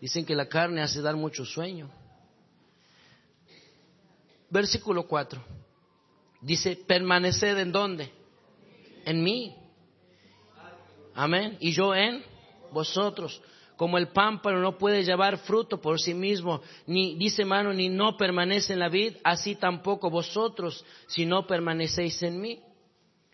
Dicen que la carne hace dar mucho sueño. Versículo 4. Dice, permaneced en dónde? En mí. Amén. Y yo en vosotros. Como el pámpano no puede llevar fruto por sí mismo, ni dice mano, ni no permanece en la vid, así tampoco vosotros, si no permanecéis en mí.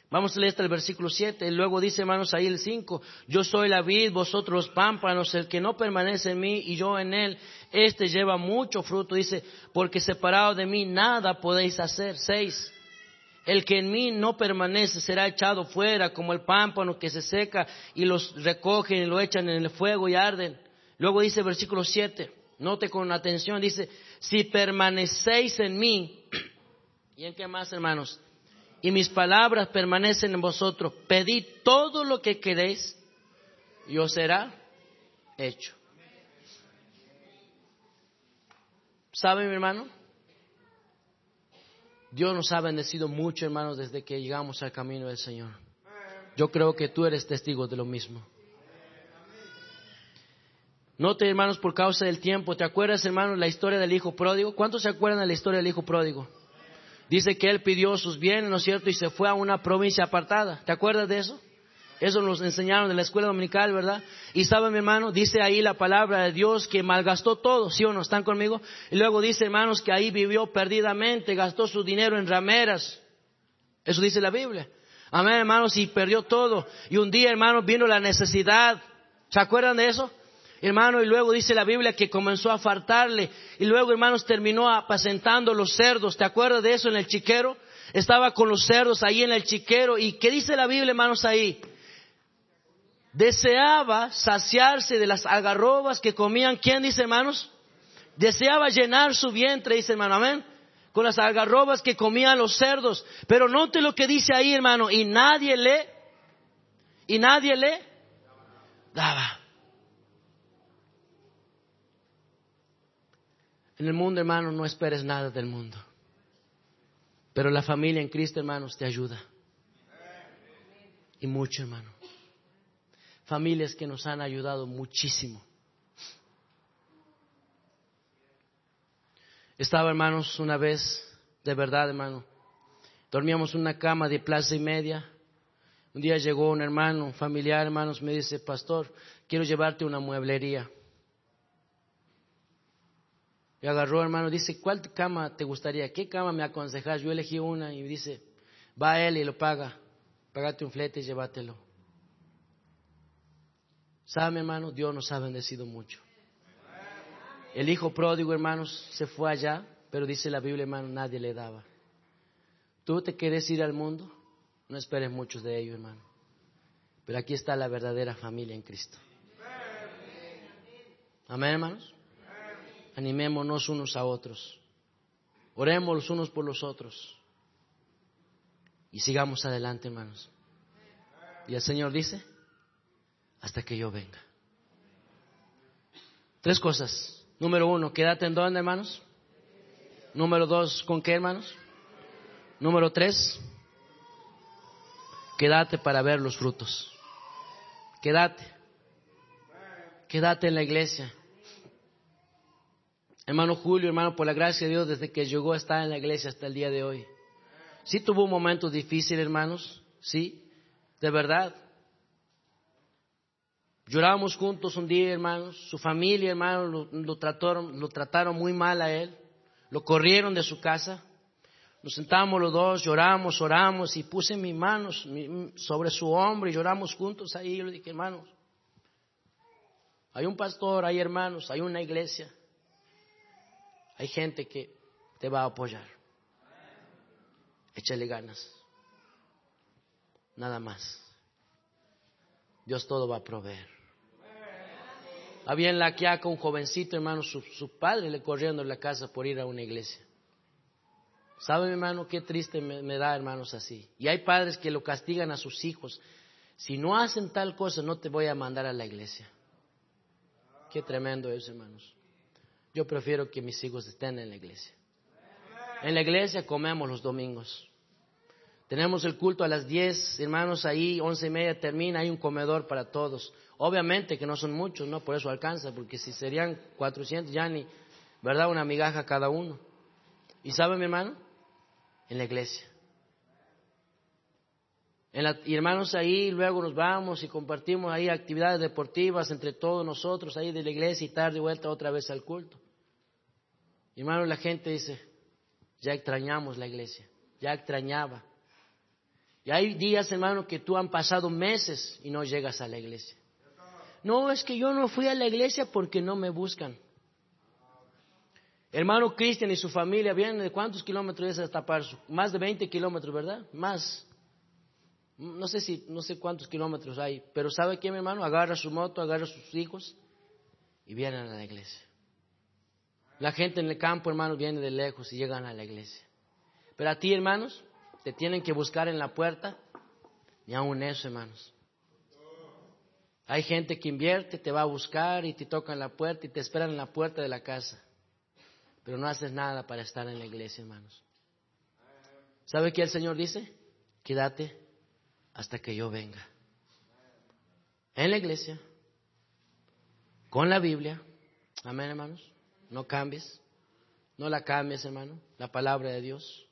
Vamos a leer hasta el versículo 7. Luego dice, hermanos, ahí el 5. Yo soy la vid, vosotros los pámpanos, el que no permanece en mí y yo en él, este lleva mucho fruto. Dice, porque separado de mí nada podéis hacer. 6. El que en mí no permanece será echado fuera como el pámpano que se seca y los recogen y lo echan en el fuego y arden. Luego dice versículo 7. Note con atención, dice, si permanecéis en mí, ¿y en qué más, hermanos? Y mis palabras permanecen en vosotros, pedid todo lo que queréis y os será hecho. ¿Saben, mi hermano? Dios nos ha bendecido mucho, hermanos, desde que llegamos al camino del Señor. Yo creo que tú eres testigo de lo mismo. Note, hermanos, por causa del tiempo, ¿te acuerdas, hermanos, la historia del hijo pródigo? ¿Cuántos se acuerdan de la historia del hijo pródigo? Dice que él pidió sus bienes, ¿no es cierto? Y se fue a una provincia apartada. ¿Te acuerdas de eso? Eso nos enseñaron en la escuela dominical, ¿verdad? Y sabe, mi hermano, dice ahí la palabra de Dios que malgastó todo, ¿sí o no? ¿Están conmigo? Y luego dice, hermanos, que ahí vivió perdidamente, gastó su dinero en rameras. Eso dice la Biblia. Amén, hermanos, y perdió todo. Y un día, hermanos, vino la necesidad. ¿Se acuerdan de eso? Hermano, y luego dice la Biblia que comenzó a faltarle. Y luego, hermanos, terminó apacentando los cerdos. ¿Te acuerdas de eso en el chiquero? Estaba con los cerdos ahí en el chiquero. ¿Y qué dice la Biblia, hermanos, ahí? Deseaba saciarse de las algarrobas que comían. ¿Quién dice, hermanos? Deseaba llenar su vientre, dice hermano, amén. Con las algarrobas que comían los cerdos. Pero note lo que dice ahí, hermano. Y nadie le, y nadie le daba. En el mundo, hermano, no esperes nada del mundo. Pero la familia en Cristo, hermanos, te ayuda. Y mucho, hermano. Familias que nos han ayudado muchísimo. Estaba, hermanos, una vez, de verdad, hermano, dormíamos en una cama de plaza y media. Un día llegó un hermano, un familiar, hermanos, me dice, pastor, quiero llevarte una mueblería. Y agarró, hermano, dice, ¿cuál cama te gustaría? ¿Qué cama me aconsejas? Yo elegí una y dice, va a él y lo paga. Págate un flete y llévatelo. ¿Sabe, hermano? Dios nos ha bendecido mucho. El hijo pródigo, hermanos, se fue allá, pero dice la Biblia, hermano, nadie le daba. ¿Tú te quieres ir al mundo? No esperes muchos de ellos, hermano. Pero aquí está la verdadera familia en Cristo. Amén, hermanos. Animémonos unos a otros. Oremos los unos por los otros. Y sigamos adelante, hermanos. Y el Señor dice, hasta que yo venga. Tres cosas. Número uno, quédate en dónde, hermanos. Número dos, ¿con qué, hermanos? Número tres, quédate para ver los frutos. Quédate. Quédate en la iglesia. Hermano Julio, hermano, por la gracia de Dios, desde que llegó a estar en la iglesia hasta el día de hoy. Sí tuvo un momento difícil, hermanos, sí, de verdad. Llorábamos juntos un día, hermanos. Su familia, hermanos, lo, trataron, lo trataron muy mal a él. Lo corrieron de su casa. Nos sentamos los dos, lloramos, oramos y puse mis manos sobre su hombro y lloramos juntos ahí. Y le dije, hermanos, hay un pastor, hay hermanos, hay una iglesia. Hay gente que te va a apoyar. Échale ganas. Nada más. Dios todo va a proveer. Había en la Quiaca un jovencito, hermano, su, padre le corriendo en la casa por ir a una iglesia. ¿Sabe, hermano, qué triste me, me, da, hermanos, así? Y hay padres que lo castigan a sus hijos. Si no hacen tal cosa, no te voy a mandar a la iglesia. Qué tremendo es, hermanos. Yo prefiero que mis hijos estén en la iglesia. En la iglesia comemos los domingos. Tenemos el culto a las 10, hermanos, ahí, once y media termina, hay un comedor para todos. Obviamente que no son muchos, ¿no? Por eso alcanza, porque si serían 400, ya ni, ¿verdad? Una migaja cada uno. ¿Y sabe, mi hermano? En la iglesia. En la, y hermanos, ahí luego nos vamos y compartimos ahí actividades deportivas entre todos nosotros, ahí de la iglesia y tarde vuelta otra vez al culto. Hermano, la gente dice, ya extrañamos la iglesia, ya extrañaba. Y hay días, hermano, que tú han pasado meses y no llegas a la iglesia. No, es que yo no fui a la iglesia porque no me buscan. Hermano Cristian y su familia vienen de cuántos kilómetros es hasta Parso? Más de 20 kilómetros, ¿verdad? Más. No sé si, no sé cuántos kilómetros hay, pero ¿sabe qué, mi hermano? Agarra su moto, agarra sus hijos y vienen a la iglesia. La gente en el campo, hermanos, viene de lejos y llegan a la iglesia. Pero a ti, hermanos, te tienen que buscar en la puerta y aún eso, hermanos. Hay gente que invierte, te va a buscar y te toca en la puerta y te esperan en la puerta de la casa. Pero no haces nada para estar en la iglesia, hermanos. ¿Sabe qué el Señor dice? Quédate hasta que yo venga. En la iglesia, con la Biblia. Amén, hermanos. No cambies. No la cambies, hermano. La palabra de Dios.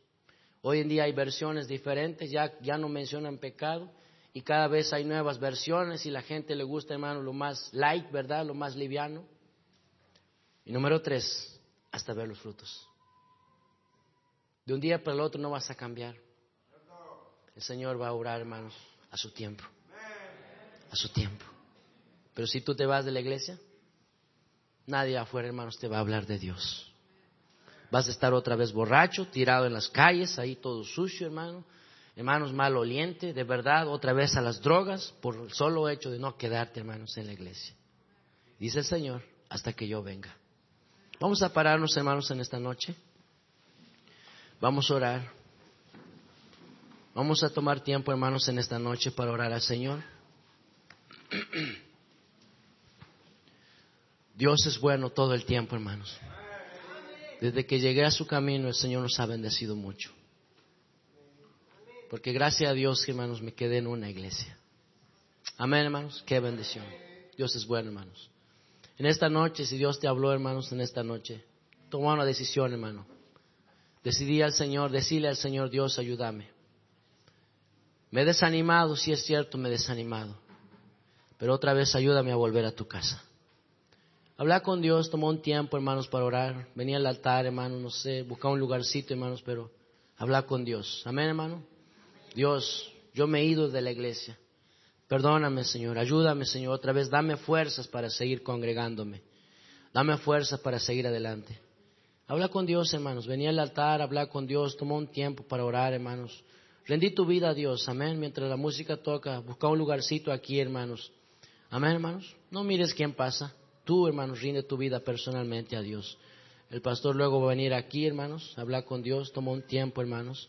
Hoy en día hay versiones diferentes, ya, ya no mencionan pecado y cada vez hay nuevas versiones y la gente le gusta, hermano, lo más light, ¿verdad? Lo más liviano. Y número tres, hasta ver los frutos. De un día para el otro no vas a cambiar. El Señor va a orar, hermanos, a su tiempo. A su tiempo. Pero si tú te vas de la iglesia, Nadie afuera, hermanos, te va a hablar de Dios. Vas a estar otra vez borracho, tirado en las calles, ahí todo sucio, hermano. Hermanos, maloliente, de verdad, otra vez a las drogas, por el solo hecho de no quedarte, hermanos, en la iglesia. Dice el Señor, hasta que yo venga. Vamos a pararnos, hermanos, en esta noche. Vamos a orar. Vamos a tomar tiempo, hermanos, en esta noche para orar al Señor. Dios es bueno todo el tiempo, hermanos. Desde que llegué a su camino, el Señor nos ha bendecido mucho. Porque gracias a Dios, hermanos, me quedé en una iglesia. Amén, hermanos. Qué bendición. Dios es bueno, hermanos. En esta noche, si Dios te habló, hermanos, en esta noche, tomar una decisión, hermano. Decidí al Señor, decirle al Señor, Dios, ayúdame. Me he desanimado, si es cierto, me he desanimado. Pero otra vez ayúdame a volver a tu casa. Hablar con Dios tomó un tiempo, hermanos, para orar. Venía al altar, hermano, no sé, buscar un lugarcito, hermanos, pero hablar con Dios. Amén, hermano. Dios, yo me he ido de la iglesia. Perdóname, Señor. Ayúdame, Señor. Otra vez, dame fuerzas para seguir congregándome. Dame fuerzas para seguir adelante. Habla con Dios, hermanos. Venía al altar, hablar con Dios. Tomó un tiempo para orar, hermanos. Rendí tu vida a Dios. Amén. Mientras la música toca, busca un lugarcito aquí, hermanos. Amén, hermanos. No mires quién pasa. Tú, hermanos, rinde tu vida personalmente a Dios. El pastor luego va a venir aquí, hermanos, a hablar con Dios. Tomó un tiempo, hermanos.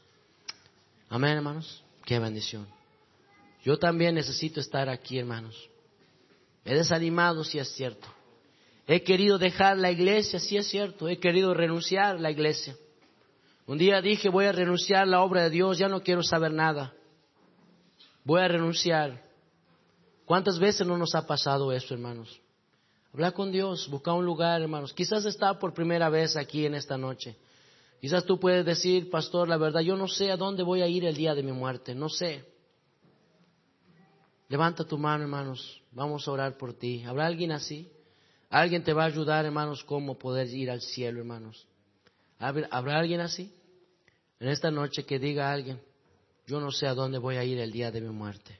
Amén, hermanos. Qué bendición. Yo también necesito estar aquí, hermanos. He desanimado, si es cierto. He querido dejar la iglesia, si es cierto. He querido renunciar a la iglesia. Un día dije, voy a renunciar a la obra de Dios, ya no quiero saber nada. Voy a renunciar. ¿Cuántas veces no nos ha pasado eso, hermanos? Hablar con Dios, buscar un lugar, hermanos. Quizás está por primera vez aquí en esta noche. Quizás tú puedes decir, pastor, la verdad, yo no sé a dónde voy a ir el día de mi muerte, no sé. Levanta tu mano, hermanos. Vamos a orar por ti. ¿Habrá alguien así? Alguien te va a ayudar, hermanos, cómo poder ir al cielo, hermanos. ¿Habrá alguien así? En esta noche que diga a alguien, yo no sé a dónde voy a ir el día de mi muerte.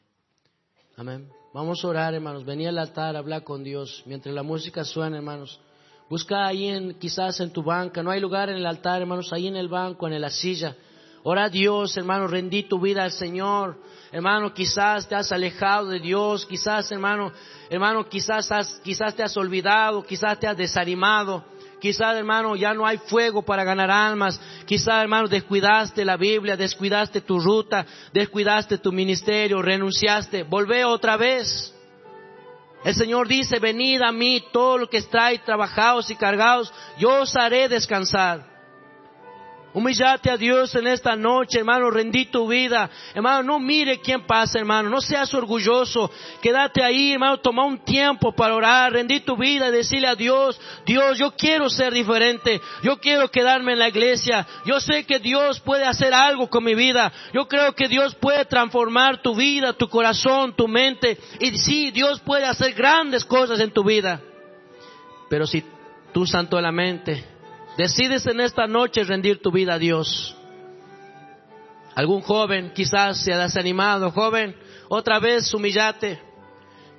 Amén. Vamos a orar, hermanos. Venía al altar a hablar con Dios. Mientras la música suena, hermanos. Busca ahí en, quizás en tu banca. No hay lugar en el altar, hermanos. Ahí en el banco, en la silla. Ora a Dios, hermano. Rendí tu vida al Señor. Hermano, quizás te has alejado de Dios, quizás, hermano, hermano, quizás, quizás te has olvidado, quizás te has desanimado. Quizás, hermano, ya no hay fuego para ganar almas. Quizás, hermano, descuidaste la Biblia, descuidaste tu ruta, descuidaste tu ministerio, renunciaste. Volvé otra vez. El Señor dice, venid a mí, todo lo que estáis trabajados y cargados, yo os haré descansar. Humillate a Dios en esta noche, hermano, rendí tu vida. Hermano, no mire quién pasa, hermano, no seas orgulloso. Quédate ahí, hermano, toma un tiempo para orar, rendí tu vida y decirle a Dios, Dios, yo quiero ser diferente, yo quiero quedarme en la iglesia. Yo sé que Dios puede hacer algo con mi vida. Yo creo que Dios puede transformar tu vida, tu corazón, tu mente. Y sí, Dios puede hacer grandes cosas en tu vida. Pero si tú santo la mente, Decides en esta noche rendir tu vida a Dios. Algún joven quizás se ha desanimado, joven, otra vez humillate.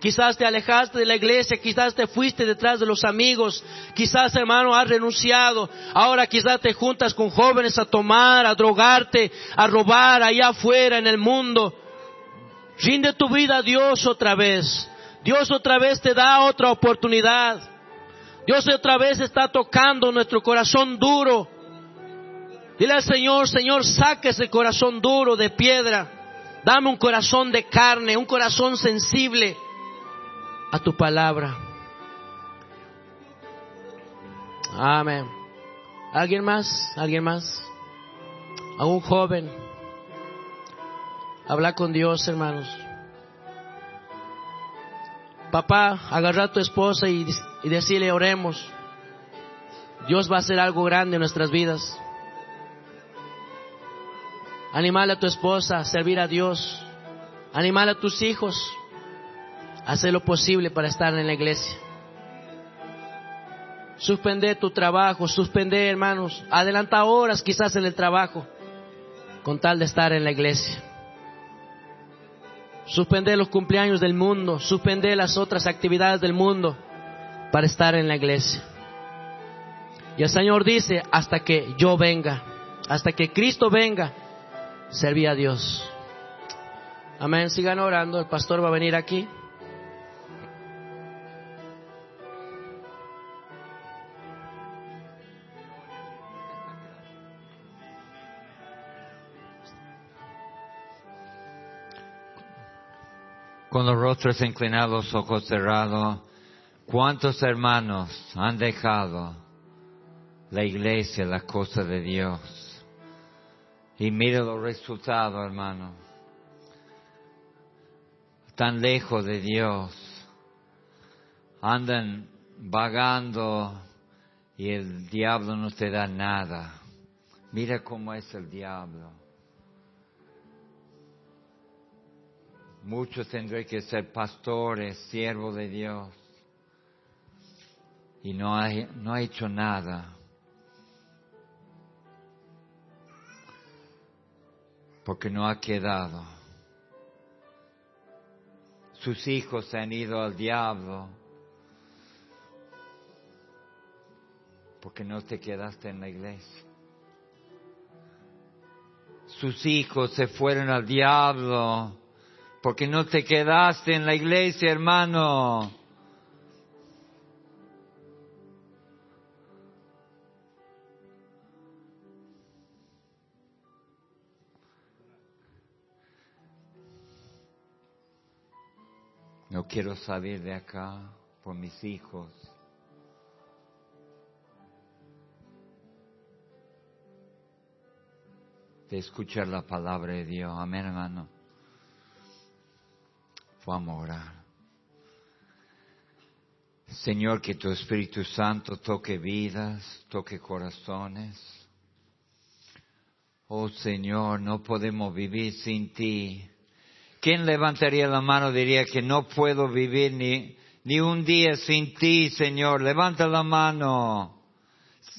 Quizás te alejaste de la iglesia, quizás te fuiste detrás de los amigos, quizás hermano has renunciado, ahora quizás te juntas con jóvenes a tomar, a drogarte, a robar allá afuera en el mundo. Rinde tu vida a Dios otra vez. Dios otra vez te da otra oportunidad. Dios otra vez está tocando nuestro corazón duro. Dile al Señor, Señor, saque ese corazón duro de piedra. Dame un corazón de carne, un corazón sensible a tu palabra. Amén. ¿Alguien más? ¿Alguien más? A un joven. Habla con Dios, hermanos. Papá, agarra a tu esposa y, y decirle, oremos. Dios va a hacer algo grande en nuestras vidas. Animale a tu esposa a servir a Dios. Animale a tus hijos a hacer lo posible para estar en la iglesia. Suspende tu trabajo, suspende hermanos, adelanta horas quizás en el trabajo con tal de estar en la iglesia. Suspender los cumpleaños del mundo, suspender las otras actividades del mundo para estar en la iglesia. Y el Señor dice, hasta que yo venga, hasta que Cristo venga, serví a Dios. Amén, sigan orando, el pastor va a venir aquí. Con los rostros inclinados, ojos cerrados, ¿cuántos hermanos han dejado la iglesia, la cosa de Dios? Y mira los resultados, hermano. Tan lejos de Dios. Andan vagando y el diablo no te da nada. Mira cómo es el diablo. Muchos tendrán que ser pastores, siervos de Dios. Y no ha, no ha hecho nada. Porque no ha quedado. Sus hijos se han ido al diablo. Porque no te quedaste en la iglesia sus hijos se fueron al diablo, porque no te quedaste en la iglesia, hermano. No quiero salir de acá por mis hijos. de escuchar la palabra de Dios. Amén, hermano. Vamos a orar. Señor, que tu Espíritu Santo toque vidas, toque corazones. Oh Señor, no podemos vivir sin ti. ¿Quién levantaría la mano diría que no puedo vivir ni, ni un día sin ti, Señor? Levanta la mano.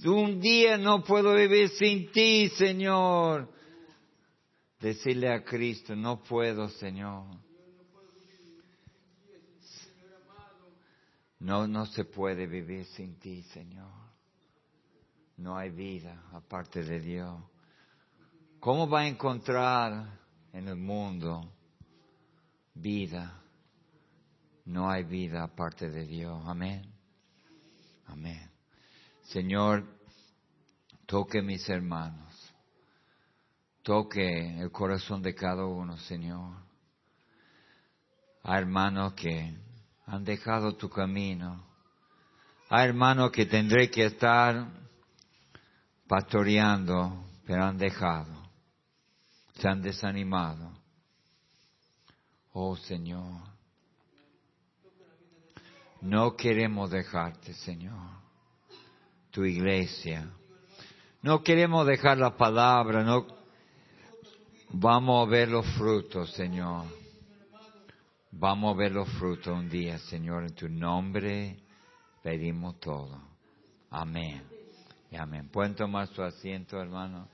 Un día no puedo vivir sin ti, Señor. Decirle a Cristo, no puedo, Señor. No, no se puede vivir sin ti, Señor. No hay vida aparte de Dios. ¿Cómo va a encontrar en el mundo vida? No hay vida aparte de Dios. Amén. Amén. Señor, toque mis hermanos. Toque el corazón de cada uno, Señor. Hay hermanos que han dejado tu camino. Hay hermanos que tendré que estar pastoreando, pero han dejado. Se han desanimado. Oh Señor. No queremos dejarte, Señor. Tu iglesia. No queremos dejar la palabra, no Vamos a ver los frutos, Señor. Vamos a ver los frutos un día, Señor. En tu nombre pedimos todo. Amén. Y amén. Pueden tomar su asiento, hermano.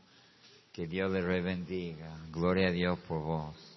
Que Dios les bendiga. Gloria a Dios por vos.